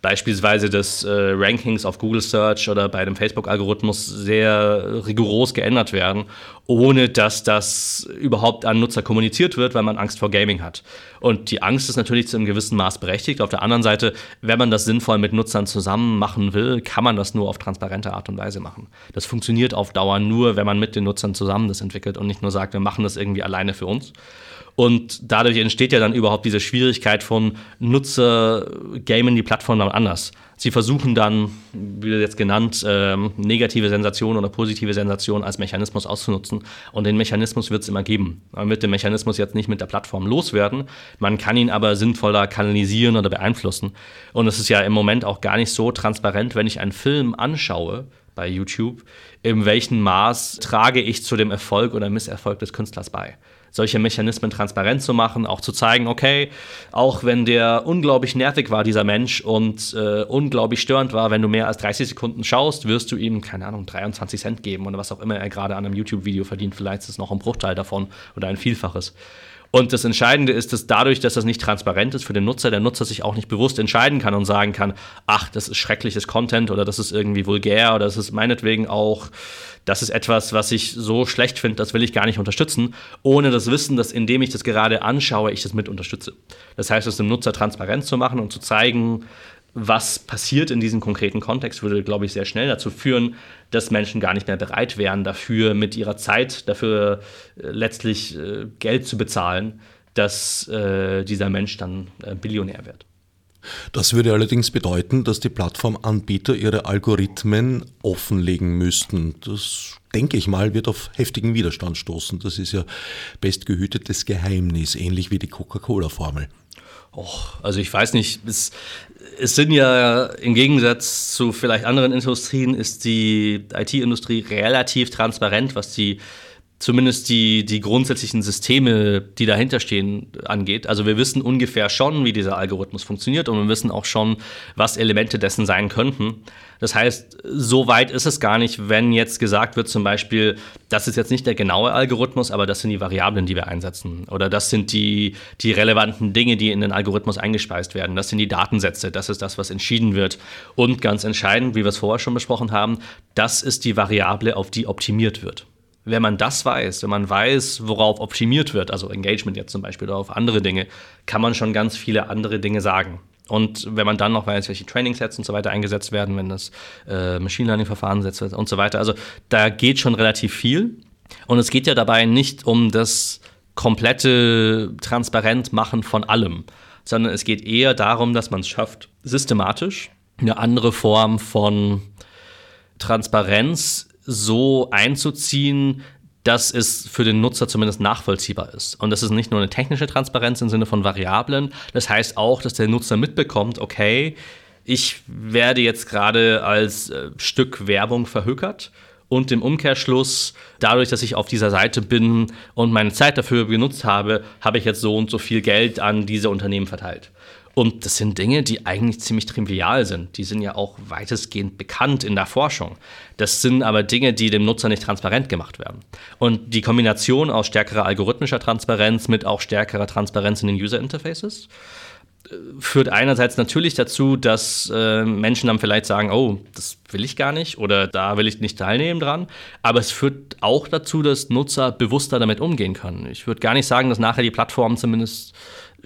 beispielsweise des äh, Rankings auf Google Search oder bei dem Facebook-Algorithmus sehr rigoros geändert werden, ohne dass das überhaupt an Nutzer kommuniziert wird, weil man Angst vor Gaming hat. Und die Angst ist natürlich zu einem gewissen Maß berechtigt. Auf der anderen Seite, wenn man das sinnvoll mit Nutzern zusammen machen will, kann man das nur auf transparente Art und Weise machen. Das funktioniert auf Dauer nur, wenn man mit den Nutzern zusammen das entwickelt und nicht nur sagt, wir machen das irgendwie alleine für uns. Und dadurch entsteht ja dann überhaupt diese Schwierigkeit von Nutzer gamen die Plattform dann anders. Sie versuchen dann, wie jetzt genannt, ähm, negative Sensation oder positive Sensation als Mechanismus auszunutzen. Und den Mechanismus wird es immer geben. Man wird den Mechanismus jetzt nicht mit der Plattform loswerden. Man kann ihn aber sinnvoller kanalisieren oder beeinflussen. Und es ist ja im Moment auch gar nicht so transparent, wenn ich einen Film anschaue bei YouTube, in welchem Maß trage ich zu dem Erfolg oder Misserfolg des Künstlers bei solche Mechanismen transparent zu machen, auch zu zeigen, okay, auch wenn der unglaublich nervig war, dieser Mensch, und äh, unglaublich störend war, wenn du mehr als 30 Sekunden schaust, wirst du ihm, keine Ahnung, 23 Cent geben oder was auch immer er gerade an einem YouTube-Video verdient. Vielleicht ist es noch ein Bruchteil davon oder ein Vielfaches. Und das Entscheidende ist, dass dadurch, dass das nicht transparent ist für den Nutzer, der Nutzer sich auch nicht bewusst entscheiden kann und sagen kann, ach, das ist schreckliches Content oder das ist irgendwie vulgär oder das ist meinetwegen auch, das ist etwas, was ich so schlecht finde, das will ich gar nicht unterstützen, ohne das Wissen, dass indem ich das gerade anschaue, ich das mit unterstütze. Das heißt, es dem Nutzer transparent zu machen und zu zeigen, was passiert in diesem konkreten Kontext, würde, glaube ich, sehr schnell dazu führen, dass Menschen gar nicht mehr bereit wären, dafür mit ihrer Zeit, dafür äh, letztlich äh, Geld zu bezahlen, dass äh, dieser Mensch dann äh, Billionär wird. Das würde allerdings bedeuten, dass die Plattformanbieter ihre Algorithmen offenlegen müssten. Das denke ich mal, wird auf heftigen Widerstand stoßen. Das ist ja bestgehütetes Geheimnis, ähnlich wie die Coca-Cola-Formel. Och, also ich weiß nicht, es, es sind ja im Gegensatz zu vielleicht anderen Industrien ist die IT-Industrie relativ transparent, was die zumindest die, die grundsätzlichen Systeme, die dahinter stehen, angeht. Also wir wissen ungefähr schon, wie dieser Algorithmus funktioniert und wir wissen auch schon, was Elemente dessen sein könnten. Das heißt, so weit ist es gar nicht, wenn jetzt gesagt wird, zum Beispiel, das ist jetzt nicht der genaue Algorithmus, aber das sind die Variablen, die wir einsetzen. Oder das sind die, die relevanten Dinge, die in den Algorithmus eingespeist werden. Das sind die Datensätze. Das ist das, was entschieden wird. Und ganz entscheidend, wie wir es vorher schon besprochen haben, das ist die Variable, auf die optimiert wird wenn man das weiß, wenn man weiß, worauf optimiert wird, also Engagement jetzt zum Beispiel oder auf andere Dinge, kann man schon ganz viele andere Dinge sagen. Und wenn man dann noch weiß, welche Training-Sets und so weiter eingesetzt werden, wenn das äh, Machine Learning-Verfahren setzt und so weiter, also da geht schon relativ viel. Und es geht ja dabei nicht um das komplette Transparent-Machen von allem, sondern es geht eher darum, dass man es schafft, systematisch eine andere Form von Transparenz so einzuziehen, dass es für den Nutzer zumindest nachvollziehbar ist. Und das ist nicht nur eine technische Transparenz im Sinne von Variablen, das heißt auch, dass der Nutzer mitbekommt, okay, ich werde jetzt gerade als äh, Stück Werbung verhökert und im Umkehrschluss, dadurch, dass ich auf dieser Seite bin und meine Zeit dafür genutzt habe, habe ich jetzt so und so viel Geld an diese Unternehmen verteilt. Und das sind Dinge, die eigentlich ziemlich trivial sind. Die sind ja auch weitestgehend bekannt in der Forschung. Das sind aber Dinge, die dem Nutzer nicht transparent gemacht werden. Und die Kombination aus stärkerer algorithmischer Transparenz mit auch stärkerer Transparenz in den User Interfaces äh, führt einerseits natürlich dazu, dass äh, Menschen dann vielleicht sagen, oh, das will ich gar nicht oder da will ich nicht teilnehmen dran. Aber es führt auch dazu, dass Nutzer bewusster damit umgehen können. Ich würde gar nicht sagen, dass nachher die Plattformen zumindest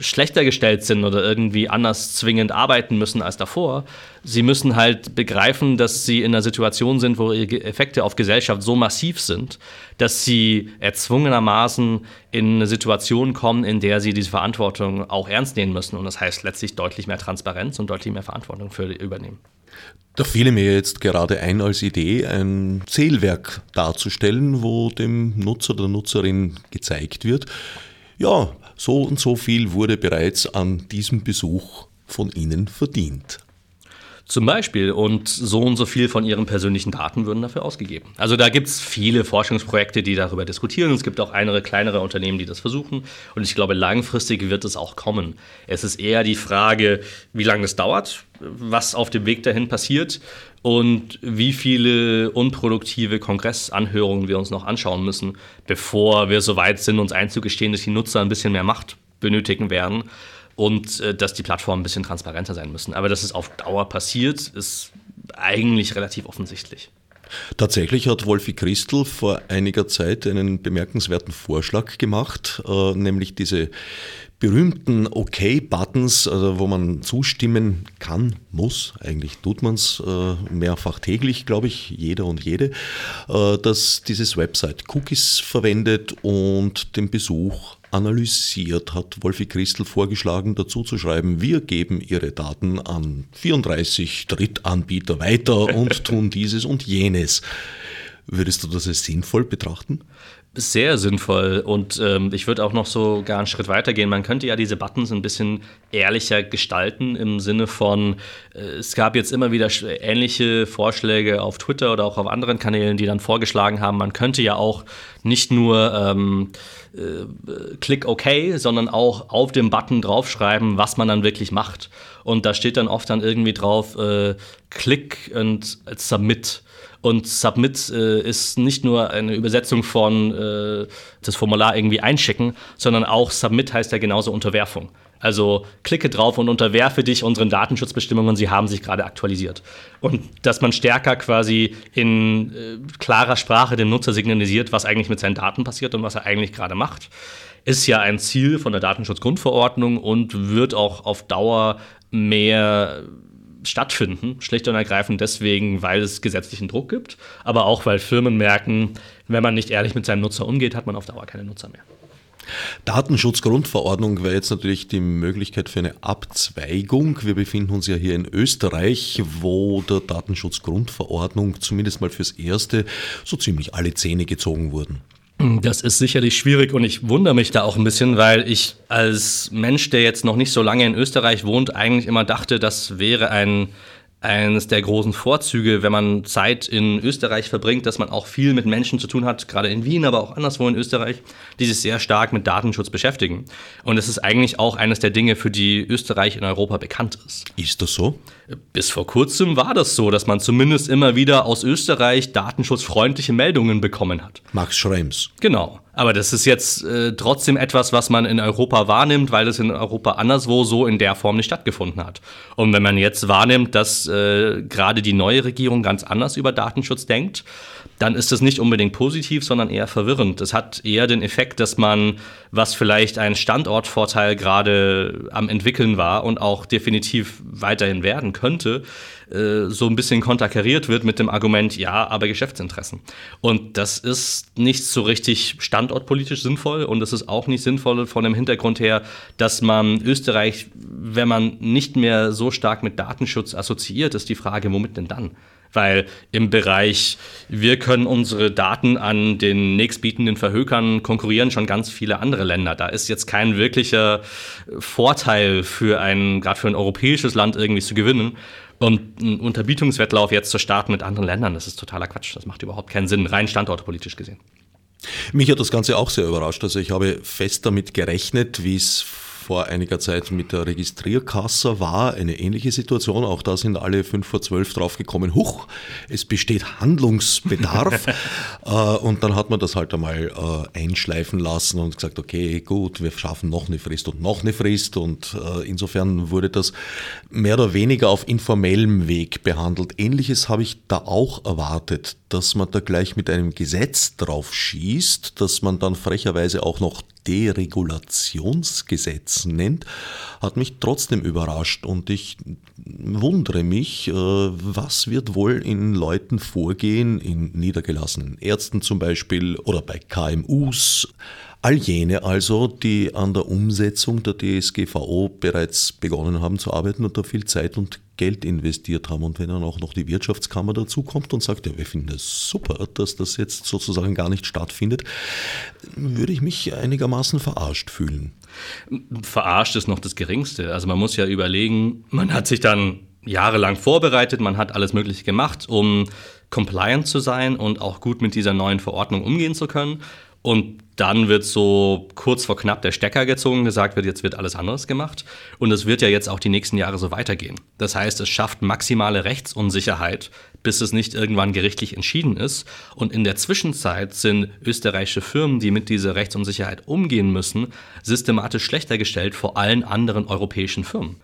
schlechter gestellt sind oder irgendwie anders zwingend arbeiten müssen als davor. Sie müssen halt begreifen, dass sie in einer Situation sind, wo ihre Effekte auf Gesellschaft so massiv sind, dass sie erzwungenermaßen in eine Situation kommen, in der sie diese Verantwortung auch ernst nehmen müssen. Und das heißt letztlich deutlich mehr Transparenz und deutlich mehr Verantwortung für übernehmen. Da fiel mir jetzt gerade ein als Idee, ein Zählwerk darzustellen, wo dem Nutzer oder Nutzerin gezeigt wird, ja, so und so viel wurde bereits an diesem Besuch von Ihnen verdient. Zum Beispiel und so und so viel von ihren persönlichen Daten würden dafür ausgegeben. Also da gibt es viele Forschungsprojekte, die darüber diskutieren. Es gibt auch einige kleinere Unternehmen, die das versuchen. Und ich glaube, langfristig wird es auch kommen. Es ist eher die Frage, wie lange es dauert, was auf dem Weg dahin passiert und wie viele unproduktive Kongressanhörungen wir uns noch anschauen müssen, bevor wir so weit sind, uns einzugestehen, dass die Nutzer ein bisschen mehr Macht benötigen werden und äh, dass die Plattformen ein bisschen transparenter sein müssen. Aber dass es auf Dauer passiert, ist eigentlich relativ offensichtlich. Tatsächlich hat Wolfi Christel vor einiger Zeit einen bemerkenswerten Vorschlag gemacht, äh, nämlich diese berühmten OK-Buttons, okay also wo man zustimmen kann, muss, eigentlich tut man es äh, mehrfach täglich, glaube ich, jeder und jede, äh, dass dieses Website Cookies verwendet und den Besuch analysiert, hat Wolfi Christel vorgeschlagen, dazu zu schreiben, wir geben Ihre Daten an 34 Drittanbieter weiter und <laughs> tun dieses und jenes. Würdest du das als sinnvoll betrachten? Sehr sinnvoll und ähm, ich würde auch noch so gar einen Schritt weiter gehen. Man könnte ja diese Buttons ein bisschen ehrlicher gestalten im Sinne von, äh, es gab jetzt immer wieder ähnliche Vorschläge auf Twitter oder auch auf anderen Kanälen, die dann vorgeschlagen haben, man könnte ja auch nicht nur ähm, äh, Klick OK, sondern auch auf dem Button draufschreiben, was man dann wirklich macht. Und da steht dann oft dann irgendwie drauf, äh, Click und Submit. Und Submit äh, ist nicht nur eine Übersetzung von äh, das Formular irgendwie einschicken, sondern auch Submit heißt ja genauso Unterwerfung. Also klicke drauf und unterwerfe dich unseren Datenschutzbestimmungen, sie haben sich gerade aktualisiert. Und dass man stärker quasi in äh, klarer Sprache dem Nutzer signalisiert, was eigentlich mit seinen Daten passiert und was er eigentlich gerade macht, ist ja ein Ziel von der Datenschutzgrundverordnung und wird auch auf Dauer mehr stattfinden, schlicht und ergreifend deswegen, weil es gesetzlichen Druck gibt, aber auch weil Firmen merken, wenn man nicht ehrlich mit seinem Nutzer umgeht, hat man auf Dauer keine Nutzer mehr. Datenschutzgrundverordnung wäre jetzt natürlich die Möglichkeit für eine Abzweigung. Wir befinden uns ja hier in Österreich, wo der Datenschutzgrundverordnung zumindest mal fürs Erste so ziemlich alle Zähne gezogen wurden. Das ist sicherlich schwierig und ich wundere mich da auch ein bisschen, weil ich als Mensch, der jetzt noch nicht so lange in Österreich wohnt, eigentlich immer dachte, das wäre ein eines der großen Vorzüge, wenn man Zeit in Österreich verbringt, dass man auch viel mit Menschen zu tun hat, gerade in Wien, aber auch anderswo in Österreich, die sich sehr stark mit Datenschutz beschäftigen. Und es ist eigentlich auch eines der Dinge, für die Österreich in Europa bekannt ist. Ist das so? Bis vor kurzem war das so, dass man zumindest immer wieder aus Österreich datenschutzfreundliche Meldungen bekommen hat. Max Schrems. Genau. Aber das ist jetzt äh, trotzdem etwas, was man in Europa wahrnimmt, weil es in Europa anderswo so in der Form nicht stattgefunden hat. Und wenn man jetzt wahrnimmt, dass äh, gerade die neue Regierung ganz anders über Datenschutz denkt, dann ist das nicht unbedingt positiv, sondern eher verwirrend. Es hat eher den Effekt, dass man, was vielleicht ein Standortvorteil gerade am entwickeln war und auch definitiv weiterhin werden könnte, äh, so ein bisschen konterkariert wird mit dem Argument, ja, aber Geschäftsinteressen. Und das ist nicht so richtig standortpolitisch sinnvoll und es ist auch nicht sinnvoll von dem Hintergrund her, dass man Österreich, wenn man nicht mehr so stark mit Datenschutz assoziiert, ist die Frage, womit denn dann? Weil im Bereich, wir können unsere Daten an den nächstbietenden Verhökern konkurrieren schon ganz viele andere Länder. Da ist jetzt kein wirklicher Vorteil für ein, gerade für ein europäisches Land irgendwie zu gewinnen. Und einen Unterbietungswettlauf jetzt zu starten mit anderen Ländern, das ist totaler Quatsch. Das macht überhaupt keinen Sinn, rein standortpolitisch gesehen. Mich hat das Ganze auch sehr überrascht. Also ich habe fest damit gerechnet, wie es vor einiger Zeit mit der Registrierkasse war eine ähnliche Situation. Auch da sind alle fünf vor zwölf draufgekommen, huch, es besteht Handlungsbedarf. <laughs> äh, und dann hat man das halt einmal äh, einschleifen lassen und gesagt, okay, gut, wir schaffen noch eine Frist und noch eine Frist. Und äh, insofern wurde das mehr oder weniger auf informellem Weg behandelt. Ähnliches habe ich da auch erwartet, dass man da gleich mit einem Gesetz drauf schießt, dass man dann frecherweise auch noch Deregulationsgesetz nennt, hat mich trotzdem überrascht. Und ich wundere mich, äh, was wird wohl in Leuten vorgehen, in niedergelassenen Ärzten zum Beispiel oder bei KMUs, all jene also, die an der Umsetzung der DSGVO bereits begonnen haben zu arbeiten und da viel Zeit und Geld investiert haben. Und wenn dann auch noch die Wirtschaftskammer dazukommt und sagt, ja, wir finden es super, dass das jetzt sozusagen gar nicht stattfindet, würde ich mich einigermaßen verarscht fühlen. Verarscht ist noch das Geringste. Also man muss ja überlegen, man hat sich dann jahrelang vorbereitet, man hat alles Mögliche gemacht, um compliant zu sein und auch gut mit dieser neuen Verordnung umgehen zu können. Und dann wird so kurz vor knapp der Stecker gezogen, gesagt wird, jetzt wird alles anderes gemacht. Und es wird ja jetzt auch die nächsten Jahre so weitergehen. Das heißt, es schafft maximale Rechtsunsicherheit, bis es nicht irgendwann gerichtlich entschieden ist. Und in der Zwischenzeit sind österreichische Firmen, die mit dieser Rechtsunsicherheit umgehen müssen, systematisch schlechter gestellt vor allen anderen europäischen Firmen.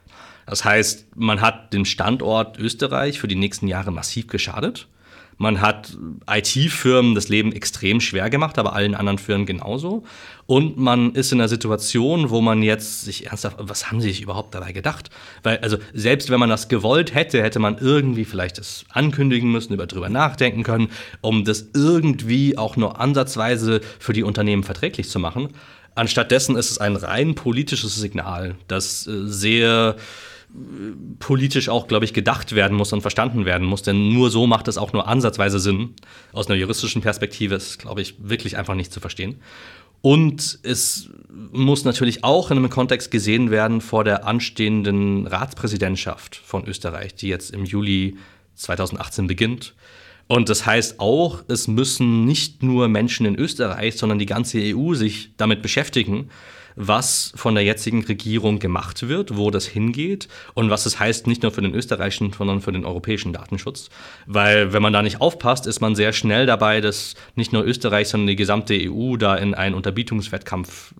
Das heißt, man hat dem Standort Österreich für die nächsten Jahre massiv geschadet. Man hat IT-Firmen das Leben extrem schwer gemacht, aber allen anderen Firmen genauso. Und man ist in einer Situation, wo man jetzt sich ernsthaft, was haben sie sich überhaupt dabei gedacht? Weil, also, selbst wenn man das gewollt hätte, hätte man irgendwie vielleicht das ankündigen müssen, über drüber nachdenken können, um das irgendwie auch nur ansatzweise für die Unternehmen verträglich zu machen. Anstattdessen ist es ein rein politisches Signal, das äh, sehr politisch auch, glaube ich, gedacht werden muss und verstanden werden muss. Denn nur so macht es auch nur ansatzweise Sinn. Aus einer juristischen Perspektive ist, glaube ich, wirklich einfach nicht zu verstehen. Und es muss natürlich auch in einem Kontext gesehen werden vor der anstehenden Ratspräsidentschaft von Österreich, die jetzt im Juli 2018 beginnt. Und das heißt auch, es müssen nicht nur Menschen in Österreich, sondern die ganze EU sich damit beschäftigen, was von der jetzigen Regierung gemacht wird, wo das hingeht und was es heißt, nicht nur für den österreichischen, sondern für den europäischen Datenschutz. Weil wenn man da nicht aufpasst, ist man sehr schnell dabei, dass nicht nur Österreich, sondern die gesamte EU da in einen Unterbietungswettkampf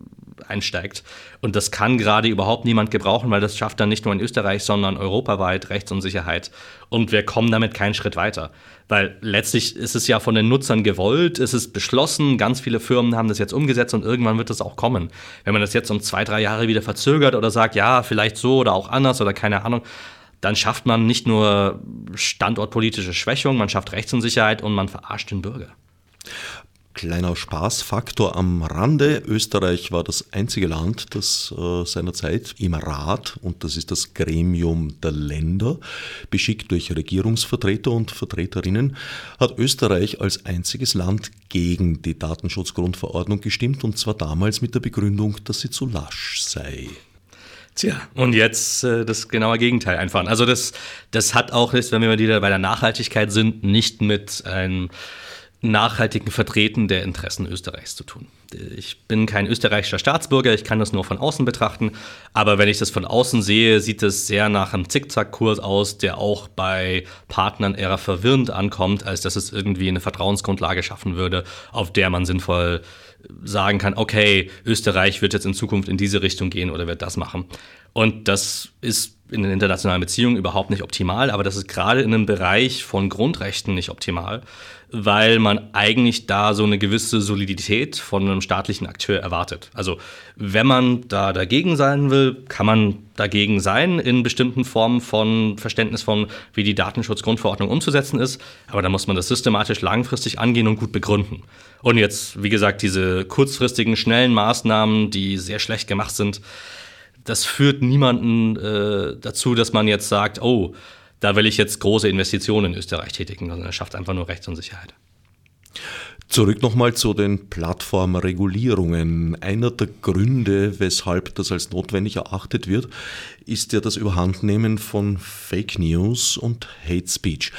einsteigt. Und das kann gerade überhaupt niemand gebrauchen, weil das schafft dann nicht nur in Österreich, sondern europaweit Rechtsunsicherheit. Und wir kommen damit keinen Schritt weiter. Weil letztlich ist es ja von den Nutzern gewollt, es ist beschlossen, ganz viele Firmen haben das jetzt umgesetzt und irgendwann wird es auch kommen. Wenn man das jetzt um zwei, drei Jahre wieder verzögert oder sagt, ja, vielleicht so oder auch anders oder keine Ahnung, dann schafft man nicht nur standortpolitische Schwächung, man schafft Rechtsunsicherheit und man verarscht den Bürger. Kleiner Spaßfaktor am Rande. Österreich war das einzige Land, das äh, seinerzeit im Rat, und das ist das Gremium der Länder, beschickt durch Regierungsvertreter und Vertreterinnen, hat Österreich als einziges Land gegen die Datenschutzgrundverordnung gestimmt, und zwar damals mit der Begründung, dass sie zu lasch sei. Tja, und jetzt äh, das genaue Gegenteil einfahren. Also das, das hat auch, wenn wir wieder bei der Nachhaltigkeit sind, nicht mit einem nachhaltigen Vertreten der Interessen Österreichs zu tun. Ich bin kein österreichischer Staatsbürger, ich kann das nur von außen betrachten, aber wenn ich das von außen sehe, sieht es sehr nach einem Zickzackkurs aus, der auch bei Partnern eher verwirrend ankommt, als dass es irgendwie eine Vertrauensgrundlage schaffen würde, auf der man sinnvoll sagen kann, okay, Österreich wird jetzt in Zukunft in diese Richtung gehen oder wird das machen. Und das ist in den internationalen Beziehungen überhaupt nicht optimal, aber das ist gerade in einem Bereich von Grundrechten nicht optimal, weil man eigentlich da so eine gewisse Solidität von einem staatlichen Akteur erwartet. Also wenn man da dagegen sein will, kann man dagegen sein in bestimmten Formen von Verständnis von, wie die Datenschutzgrundverordnung umzusetzen ist, aber da muss man das systematisch langfristig angehen und gut begründen. Und jetzt, wie gesagt, diese kurzfristigen, schnellen Maßnahmen, die sehr schlecht gemacht sind, das führt niemanden äh, dazu, dass man jetzt sagt, oh, da will ich jetzt große Investitionen in Österreich tätigen, sondern es schafft einfach nur Rechtsunsicherheit. Zurück nochmal zu den Plattformregulierungen. Einer der Gründe, weshalb das als notwendig erachtet wird, ist ja das Überhandnehmen von Fake News und Hate Speech.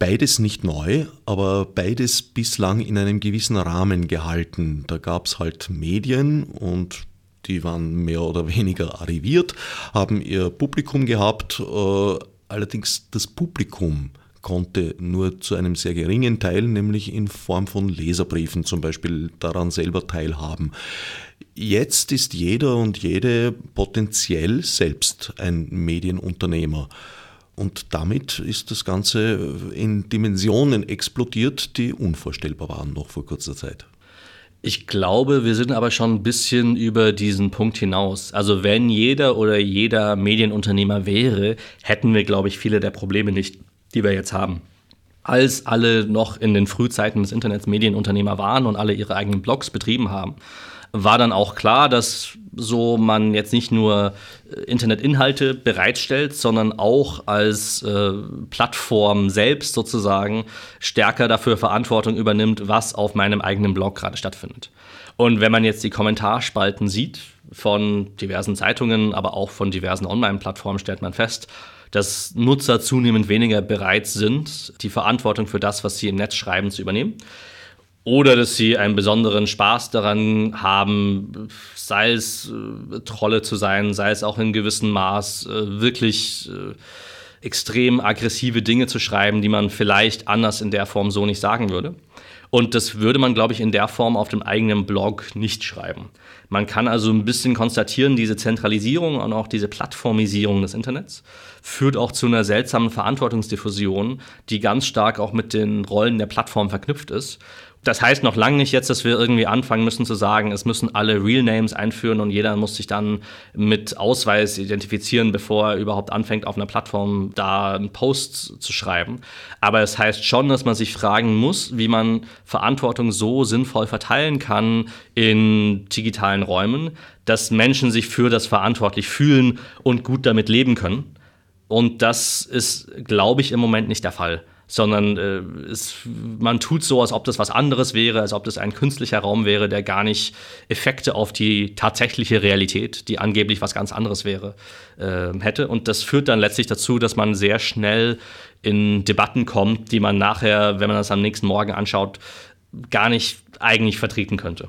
Beides nicht neu, aber beides bislang in einem gewissen Rahmen gehalten. Da gab es halt Medien und die waren mehr oder weniger arriviert, haben ihr Publikum gehabt, äh, allerdings das Publikum konnte nur zu einem sehr geringen Teil, nämlich in Form von Leserbriefen zum Beispiel, daran selber teilhaben. Jetzt ist jeder und jede potenziell selbst ein Medienunternehmer. Und damit ist das Ganze in Dimensionen explodiert, die unvorstellbar waren noch vor kurzer Zeit. Ich glaube, wir sind aber schon ein bisschen über diesen Punkt hinaus. Also wenn jeder oder jeder Medienunternehmer wäre, hätten wir, glaube ich, viele der Probleme nicht, die wir jetzt haben. Als alle noch in den Frühzeiten des Internets Medienunternehmer waren und alle ihre eigenen Blogs betrieben haben, war dann auch klar, dass so man jetzt nicht nur äh, Internetinhalte bereitstellt, sondern auch als äh, Plattform selbst sozusagen stärker dafür Verantwortung übernimmt, was auf meinem eigenen Blog gerade stattfindet. Und wenn man jetzt die Kommentarspalten sieht von diversen Zeitungen, aber auch von diversen Online-Plattformen, stellt man fest, dass Nutzer zunehmend weniger bereit sind, die Verantwortung für das, was sie im Netz schreiben, zu übernehmen oder dass sie einen besonderen Spaß daran haben, sei es äh, Trolle zu sein, sei es auch in gewissem Maß äh, wirklich äh, extrem aggressive Dinge zu schreiben, die man vielleicht anders in der Form so nicht sagen würde. Und das würde man, glaube ich, in der Form auf dem eigenen Blog nicht schreiben. Man kann also ein bisschen konstatieren, diese Zentralisierung und auch diese Plattformisierung des Internets führt auch zu einer seltsamen Verantwortungsdiffusion, die ganz stark auch mit den Rollen der Plattform verknüpft ist das heißt noch lange nicht jetzt, dass wir irgendwie anfangen müssen zu sagen, es müssen alle Real Names einführen und jeder muss sich dann mit Ausweis identifizieren, bevor er überhaupt anfängt, auf einer Plattform da einen Post zu schreiben. Aber es heißt schon, dass man sich fragen muss, wie man Verantwortung so sinnvoll verteilen kann in digitalen Räumen, dass Menschen sich für das verantwortlich fühlen und gut damit leben können Und das ist, glaube ich, im Moment nicht der Fall sondern äh, es, man tut so, als ob das was anderes wäre, als ob das ein künstlicher Raum wäre, der gar nicht Effekte auf die tatsächliche Realität, die angeblich was ganz anderes wäre, äh, hätte. Und das führt dann letztlich dazu, dass man sehr schnell in Debatten kommt, die man nachher, wenn man das am nächsten Morgen anschaut, gar nicht eigentlich vertreten könnte.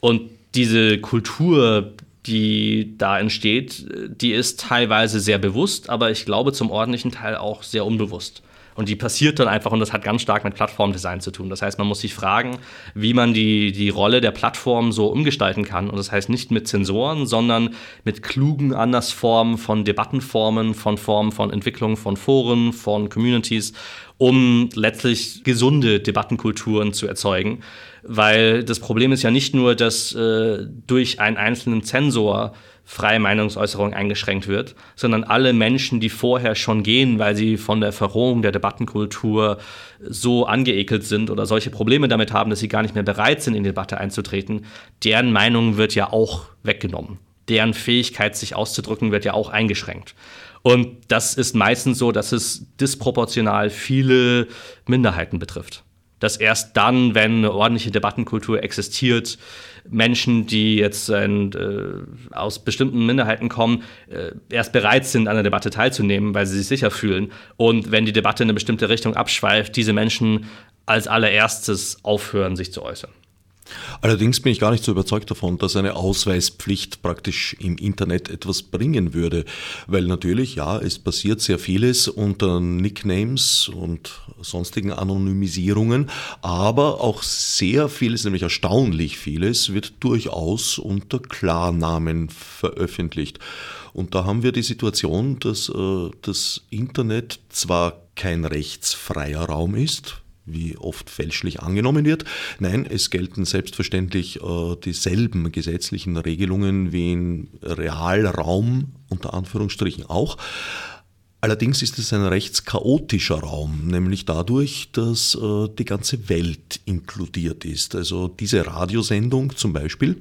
Und diese Kultur, die da entsteht, die ist teilweise sehr bewusst, aber ich glaube zum ordentlichen Teil auch sehr unbewusst. Und die passiert dann einfach und das hat ganz stark mit Plattformdesign zu tun. Das heißt, man muss sich fragen, wie man die, die Rolle der Plattform so umgestalten kann. Und das heißt nicht mit Sensoren, sondern mit klugen Andersformen von Debattenformen, von Formen von Entwicklung von Foren, von Communities, um letztlich gesunde Debattenkulturen zu erzeugen. Weil das Problem ist ja nicht nur, dass äh, durch einen einzelnen Zensor freie Meinungsäußerung eingeschränkt wird, sondern alle Menschen, die vorher schon gehen, weil sie von der Verrohung der Debattenkultur so angeekelt sind oder solche Probleme damit haben, dass sie gar nicht mehr bereit sind, in die Debatte einzutreten, deren Meinung wird ja auch weggenommen. Deren Fähigkeit, sich auszudrücken, wird ja auch eingeschränkt. Und das ist meistens so, dass es disproportional viele Minderheiten betrifft dass erst dann, wenn eine ordentliche Debattenkultur existiert, Menschen, die jetzt äh, aus bestimmten Minderheiten kommen, äh, erst bereit sind, an der Debatte teilzunehmen, weil sie sich sicher fühlen. Und wenn die Debatte in eine bestimmte Richtung abschweift, diese Menschen als allererstes aufhören, sich zu äußern. Allerdings bin ich gar nicht so überzeugt davon, dass eine Ausweispflicht praktisch im Internet etwas bringen würde, weil natürlich, ja, es passiert sehr vieles unter Nicknames und sonstigen Anonymisierungen, aber auch sehr vieles, nämlich erstaunlich vieles, wird durchaus unter Klarnamen veröffentlicht. Und da haben wir die Situation, dass äh, das Internet zwar kein rechtsfreier Raum ist, wie oft fälschlich angenommen wird. Nein, es gelten selbstverständlich äh, dieselben gesetzlichen Regelungen wie im Realraum unter Anführungsstrichen auch. Allerdings ist es ein rechtschaotischer Raum, nämlich dadurch, dass äh, die ganze Welt inkludiert ist. Also diese Radiosendung zum Beispiel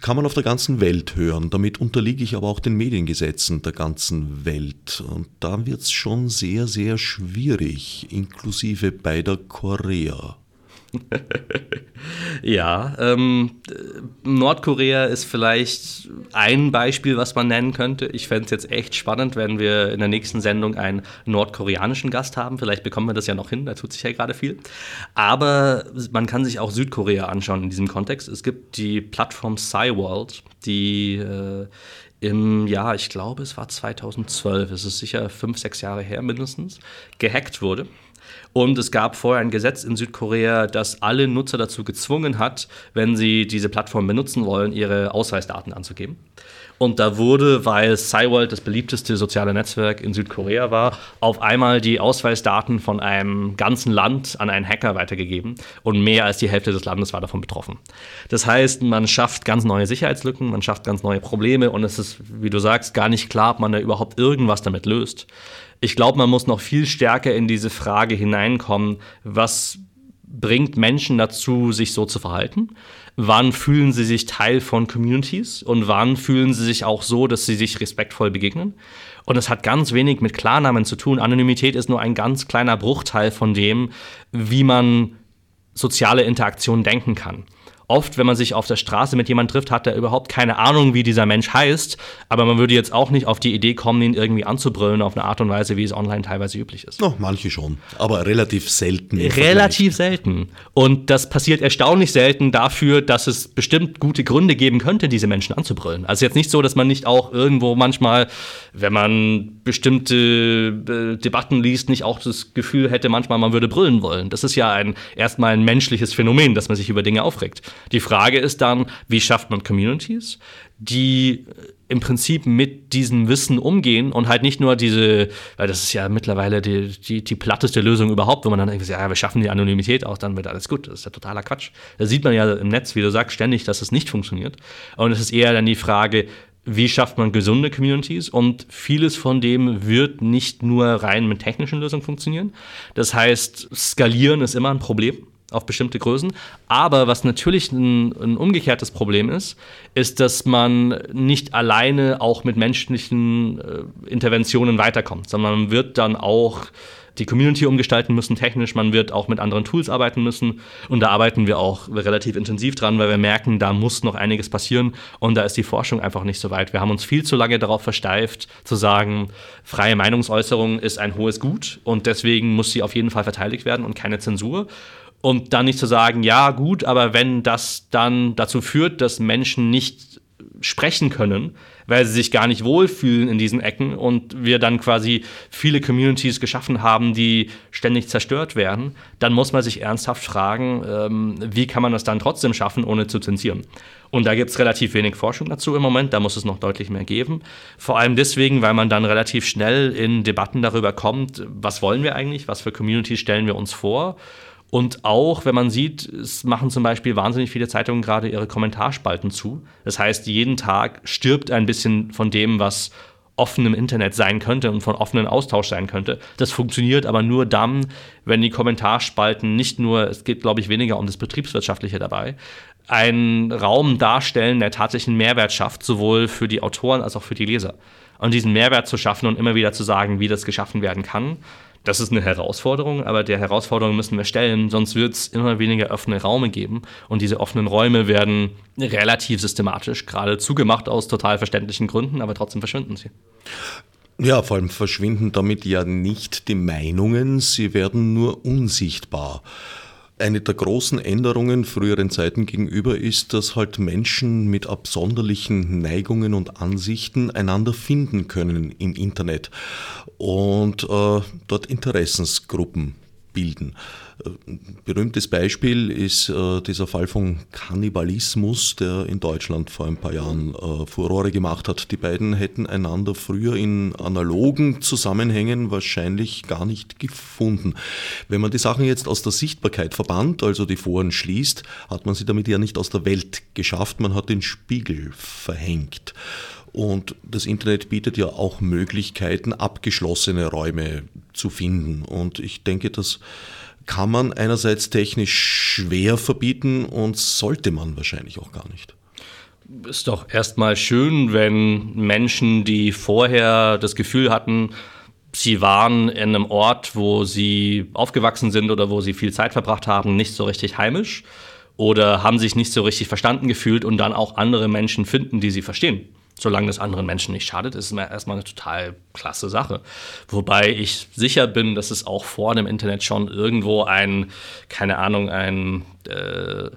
kann man auf der ganzen Welt hören. Damit unterliege ich aber auch den Mediengesetzen der ganzen Welt. Und da wird es schon sehr, sehr schwierig, inklusive bei der Korea. <laughs> ja, ähm, Nordkorea ist vielleicht ein Beispiel, was man nennen könnte. Ich fände es jetzt echt spannend, wenn wir in der nächsten Sendung einen nordkoreanischen Gast haben. Vielleicht bekommen wir das ja noch hin, da tut sich ja gerade viel. Aber man kann sich auch Südkorea anschauen in diesem Kontext. Es gibt die Plattform Cyworld, die äh, im Jahr, ich glaube, es war 2012, es ist sicher fünf, sechs Jahre her mindestens, gehackt wurde und es gab vorher ein Gesetz in Südkorea, das alle Nutzer dazu gezwungen hat, wenn sie diese Plattform benutzen wollen, ihre Ausweisdaten anzugeben. Und da wurde, weil Cyworld das beliebteste soziale Netzwerk in Südkorea war, auf einmal die Ausweisdaten von einem ganzen Land an einen Hacker weitergegeben. Und mehr als die Hälfte des Landes war davon betroffen. Das heißt, man schafft ganz neue Sicherheitslücken, man schafft ganz neue Probleme und es ist, wie du sagst, gar nicht klar, ob man da überhaupt irgendwas damit löst. Ich glaube, man muss noch viel stärker in diese Frage hineinkommen, was bringt Menschen dazu, sich so zu verhalten? Wann fühlen sie sich Teil von Communities und wann fühlen sie sich auch so, dass sie sich respektvoll begegnen? Und es hat ganz wenig mit Klarnamen zu tun. Anonymität ist nur ein ganz kleiner Bruchteil von dem, wie man soziale Interaktion denken kann oft, wenn man sich auf der Straße mit jemandem trifft, hat er überhaupt keine Ahnung, wie dieser Mensch heißt. Aber man würde jetzt auch nicht auf die Idee kommen, ihn irgendwie anzubrüllen auf eine Art und Weise, wie es online teilweise üblich ist. Oh, manche schon, aber relativ selten. Relativ selten. Und das passiert erstaunlich selten dafür, dass es bestimmt gute Gründe geben könnte, diese Menschen anzubrüllen. Also jetzt nicht so, dass man nicht auch irgendwo manchmal, wenn man bestimmte äh, Debatten liest, nicht auch das Gefühl hätte, manchmal man würde brüllen wollen. Das ist ja ein erstmal ein menschliches Phänomen, dass man sich über Dinge aufregt. Die Frage ist dann, wie schafft man Communities, die im Prinzip mit diesem Wissen umgehen und halt nicht nur diese, weil das ist ja mittlerweile die, die, die platteste Lösung überhaupt, wo man dann irgendwie sagt, ja, wir schaffen die Anonymität aus, dann wird alles gut. Das ist ja totaler Quatsch. Da sieht man ja im Netz, wie du sagst, ständig, dass es nicht funktioniert. Und es ist eher dann die Frage, wie schafft man gesunde Communities? Und vieles von dem wird nicht nur rein mit technischen Lösungen funktionieren. Das heißt, skalieren ist immer ein Problem auf bestimmte Größen. Aber was natürlich ein, ein, umgekehrtes Problem ist, ist, dass man nicht alleine auch mit menschlichen äh, Interventionen weiterkommt, sondern man wird dann auch die Community umgestalten müssen, technisch. Man wird auch mit anderen Tools arbeiten müssen. Und da arbeiten wir auch relativ intensiv dran, weil wir merken, da muss noch einiges passieren. Und da ist die Forschung einfach nicht so weit. Wir haben uns viel zu lange darauf versteift, zu sagen, freie Meinungsäußerung ist ein hohes Gut und deswegen muss sie auf jeden Fall verteidigt werden und keine Zensur. Und dann nicht zu sagen, ja, gut, aber wenn das dann dazu führt, dass Menschen nicht sprechen können, weil sie sich gar nicht wohlfühlen in diesen Ecken und wir dann quasi viele Communities geschaffen haben, die ständig zerstört werden, dann muss man sich ernsthaft fragen, ähm, wie kann man das dann trotzdem schaffen, ohne zu zensieren. Und da gibt es relativ wenig Forschung dazu im Moment, da muss es noch deutlich mehr geben. Vor allem deswegen, weil man dann relativ schnell in Debatten darüber kommt, was wollen wir eigentlich, was für Communities stellen wir uns vor und auch, wenn man sieht, es machen zum Beispiel wahnsinnig viele Zeitungen gerade ihre Kommentarspalten zu. Das heißt, jeden Tag stirbt ein bisschen von dem, was offen im Internet sein könnte und von offenen Austausch sein könnte. Das funktioniert aber nur dann, wenn die Kommentarspalten nicht nur, es geht, glaube ich, weniger um das Betriebswirtschaftliche dabei, einen Raum darstellen, der tatsächlich einen Mehrwert schafft, sowohl für die Autoren als auch für die Leser. Und diesen Mehrwert zu schaffen und immer wieder zu sagen, wie das geschaffen werden kann, das ist eine Herausforderung, aber der Herausforderung müssen wir stellen, sonst wird es immer weniger offene Räume geben. Und diese offenen Räume werden relativ systematisch gerade zugemacht aus total verständlichen Gründen, aber trotzdem verschwinden sie. Ja, vor allem verschwinden damit ja nicht die Meinungen, sie werden nur unsichtbar. Eine der großen Änderungen früheren Zeiten gegenüber ist, dass halt Menschen mit absonderlichen Neigungen und Ansichten einander finden können im Internet und äh, dort Interessensgruppen bilden. Berühmtes Beispiel ist äh, dieser Fall von Kannibalismus, der in Deutschland vor ein paar Jahren äh, Furore gemacht hat. Die beiden hätten einander früher in analogen Zusammenhängen wahrscheinlich gar nicht gefunden. Wenn man die Sachen jetzt aus der Sichtbarkeit verbannt, also die Foren schließt, hat man sie damit ja nicht aus der Welt geschafft, man hat den Spiegel verhängt. Und das Internet bietet ja auch Möglichkeiten, abgeschlossene Räume zu finden. Und ich denke, das kann man einerseits technisch schwer verbieten und sollte man wahrscheinlich auch gar nicht. Ist doch erstmal schön, wenn Menschen, die vorher das Gefühl hatten, sie waren in einem Ort, wo sie aufgewachsen sind oder wo sie viel Zeit verbracht haben, nicht so richtig heimisch oder haben sich nicht so richtig verstanden gefühlt und dann auch andere Menschen finden, die sie verstehen solange das anderen Menschen nicht schadet, ist es erstmal eine total klasse Sache. Wobei ich sicher bin, dass es auch vor dem Internet schon irgendwo ein, keine Ahnung, ein äh,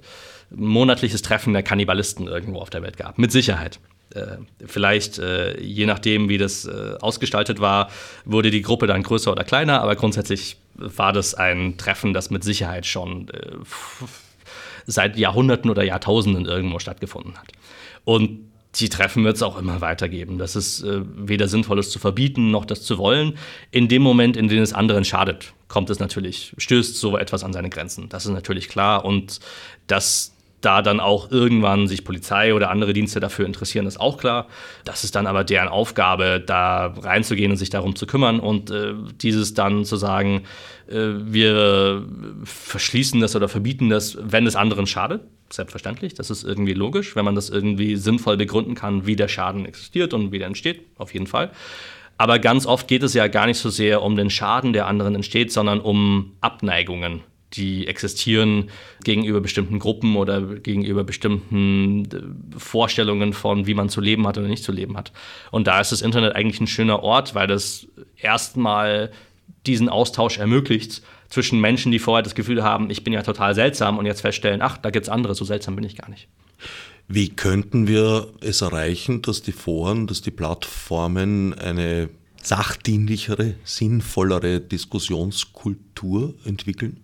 monatliches Treffen der Kannibalisten irgendwo auf der Welt gab. Mit Sicherheit. Äh, vielleicht, äh, je nachdem, wie das äh, ausgestaltet war, wurde die Gruppe dann größer oder kleiner, aber grundsätzlich war das ein Treffen, das mit Sicherheit schon äh, seit Jahrhunderten oder Jahrtausenden irgendwo stattgefunden hat. Und die Treffen wird es auch immer weitergeben. Das ist äh, weder sinnvoll, es zu verbieten, noch das zu wollen. In dem Moment, in dem es anderen schadet, kommt es natürlich, stößt so etwas an seine Grenzen. Das ist natürlich klar. Und dass da dann auch irgendwann sich Polizei oder andere Dienste dafür interessieren, ist auch klar. Das ist dann aber deren Aufgabe, da reinzugehen und sich darum zu kümmern und äh, dieses dann zu sagen, äh, wir verschließen das oder verbieten das, wenn es anderen schadet selbstverständlich. Das ist irgendwie logisch, wenn man das irgendwie sinnvoll begründen kann, wie der Schaden existiert und wie der entsteht, auf jeden Fall. Aber ganz oft geht es ja gar nicht so sehr um den Schaden, der anderen entsteht, sondern um Abneigungen, die existieren gegenüber bestimmten Gruppen oder gegenüber bestimmten äh, Vorstellungen von, wie man zu leben hat oder nicht zu leben hat. Und da ist das Internet eigentlich ein schöner Ort, weil das erstmal diesen Austausch ermöglicht zwischen Menschen, die vorher das Gefühl haben, ich bin ja total seltsam und jetzt feststellen, ach, da gibt es andere, so seltsam bin ich gar nicht. Wie könnten wir es erreichen, dass die Foren, dass die Plattformen eine sachdienlichere, sinnvollere Diskussionskultur entwickeln?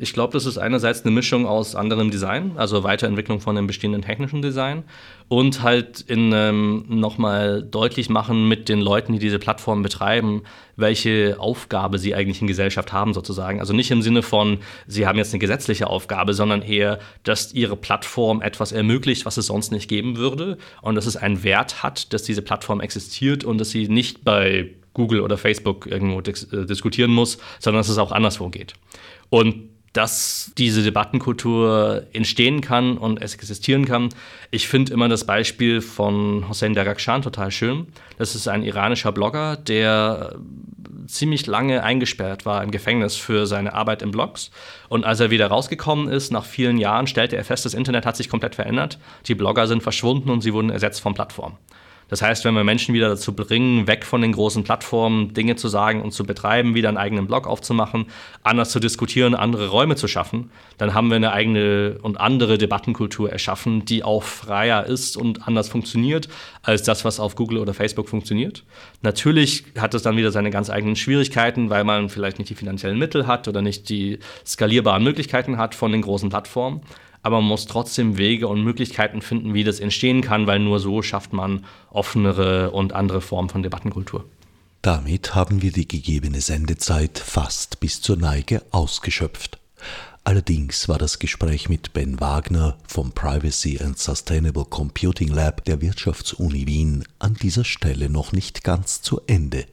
Ich glaube, das ist einerseits eine Mischung aus anderem Design, also Weiterentwicklung von dem bestehenden technischen Design und halt in ähm, nochmal deutlich machen mit den Leuten, die diese Plattform betreiben, welche Aufgabe sie eigentlich in Gesellschaft haben sozusagen. Also nicht im Sinne von, sie haben jetzt eine gesetzliche Aufgabe, sondern eher, dass ihre Plattform etwas ermöglicht, was es sonst nicht geben würde und dass es einen Wert hat, dass diese Plattform existiert und dass sie nicht bei Google oder Facebook irgendwo dis äh, diskutieren muss, sondern dass es auch anderswo geht. Und dass diese Debattenkultur entstehen kann und es existieren kann. Ich finde immer das Beispiel von Hossein Darakshan total schön. Das ist ein iranischer Blogger, der ziemlich lange eingesperrt war im Gefängnis für seine Arbeit in Blogs. Und als er wieder rausgekommen ist, nach vielen Jahren, stellte er fest, das Internet hat sich komplett verändert. Die Blogger sind verschwunden und sie wurden ersetzt von Plattformen. Das heißt, wenn wir Menschen wieder dazu bringen, weg von den großen Plattformen Dinge zu sagen und zu betreiben, wieder einen eigenen Blog aufzumachen, anders zu diskutieren, andere Räume zu schaffen, dann haben wir eine eigene und andere Debattenkultur erschaffen, die auch freier ist und anders funktioniert als das, was auf Google oder Facebook funktioniert. Natürlich hat es dann wieder seine ganz eigenen Schwierigkeiten, weil man vielleicht nicht die finanziellen Mittel hat oder nicht die skalierbaren Möglichkeiten hat von den großen Plattformen aber man muss trotzdem Wege und Möglichkeiten finden, wie das entstehen kann, weil nur so schafft man offenere und andere Formen von Debattenkultur. Damit haben wir die gegebene Sendezeit fast bis zur Neige ausgeschöpft. Allerdings war das Gespräch mit Ben Wagner vom Privacy and Sustainable Computing Lab der Wirtschaftsuni Wien an dieser Stelle noch nicht ganz zu Ende.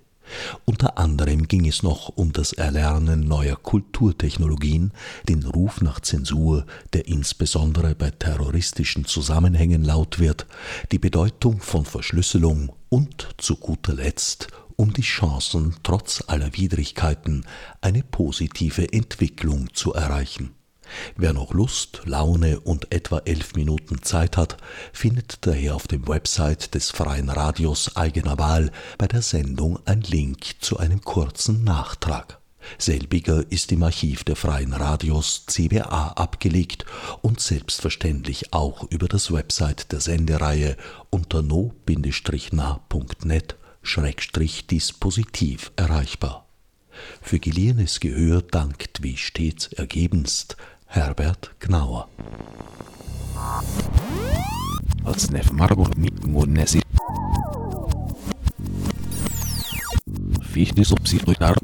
Unter anderem ging es noch um das Erlernen neuer Kulturtechnologien, den Ruf nach Zensur, der insbesondere bei terroristischen Zusammenhängen laut wird, die Bedeutung von Verschlüsselung und zu guter Letzt um die Chancen, trotz aller Widrigkeiten eine positive Entwicklung zu erreichen. Wer noch Lust, Laune und etwa elf Minuten Zeit hat, findet daher auf dem Website des Freien Radios eigener Wahl bei der Sendung ein Link zu einem kurzen Nachtrag. Selbiger ist im Archiv der Freien Radios CBA abgelegt und selbstverständlich auch über das Website der Sendereihe unter no-net-dispositiv erreichbar. Für geliehenes Gehör dankt wie stets ergebenst Herbert Gnauer. Odsnev Margur Mitmunesi. Fichtis obsidruitar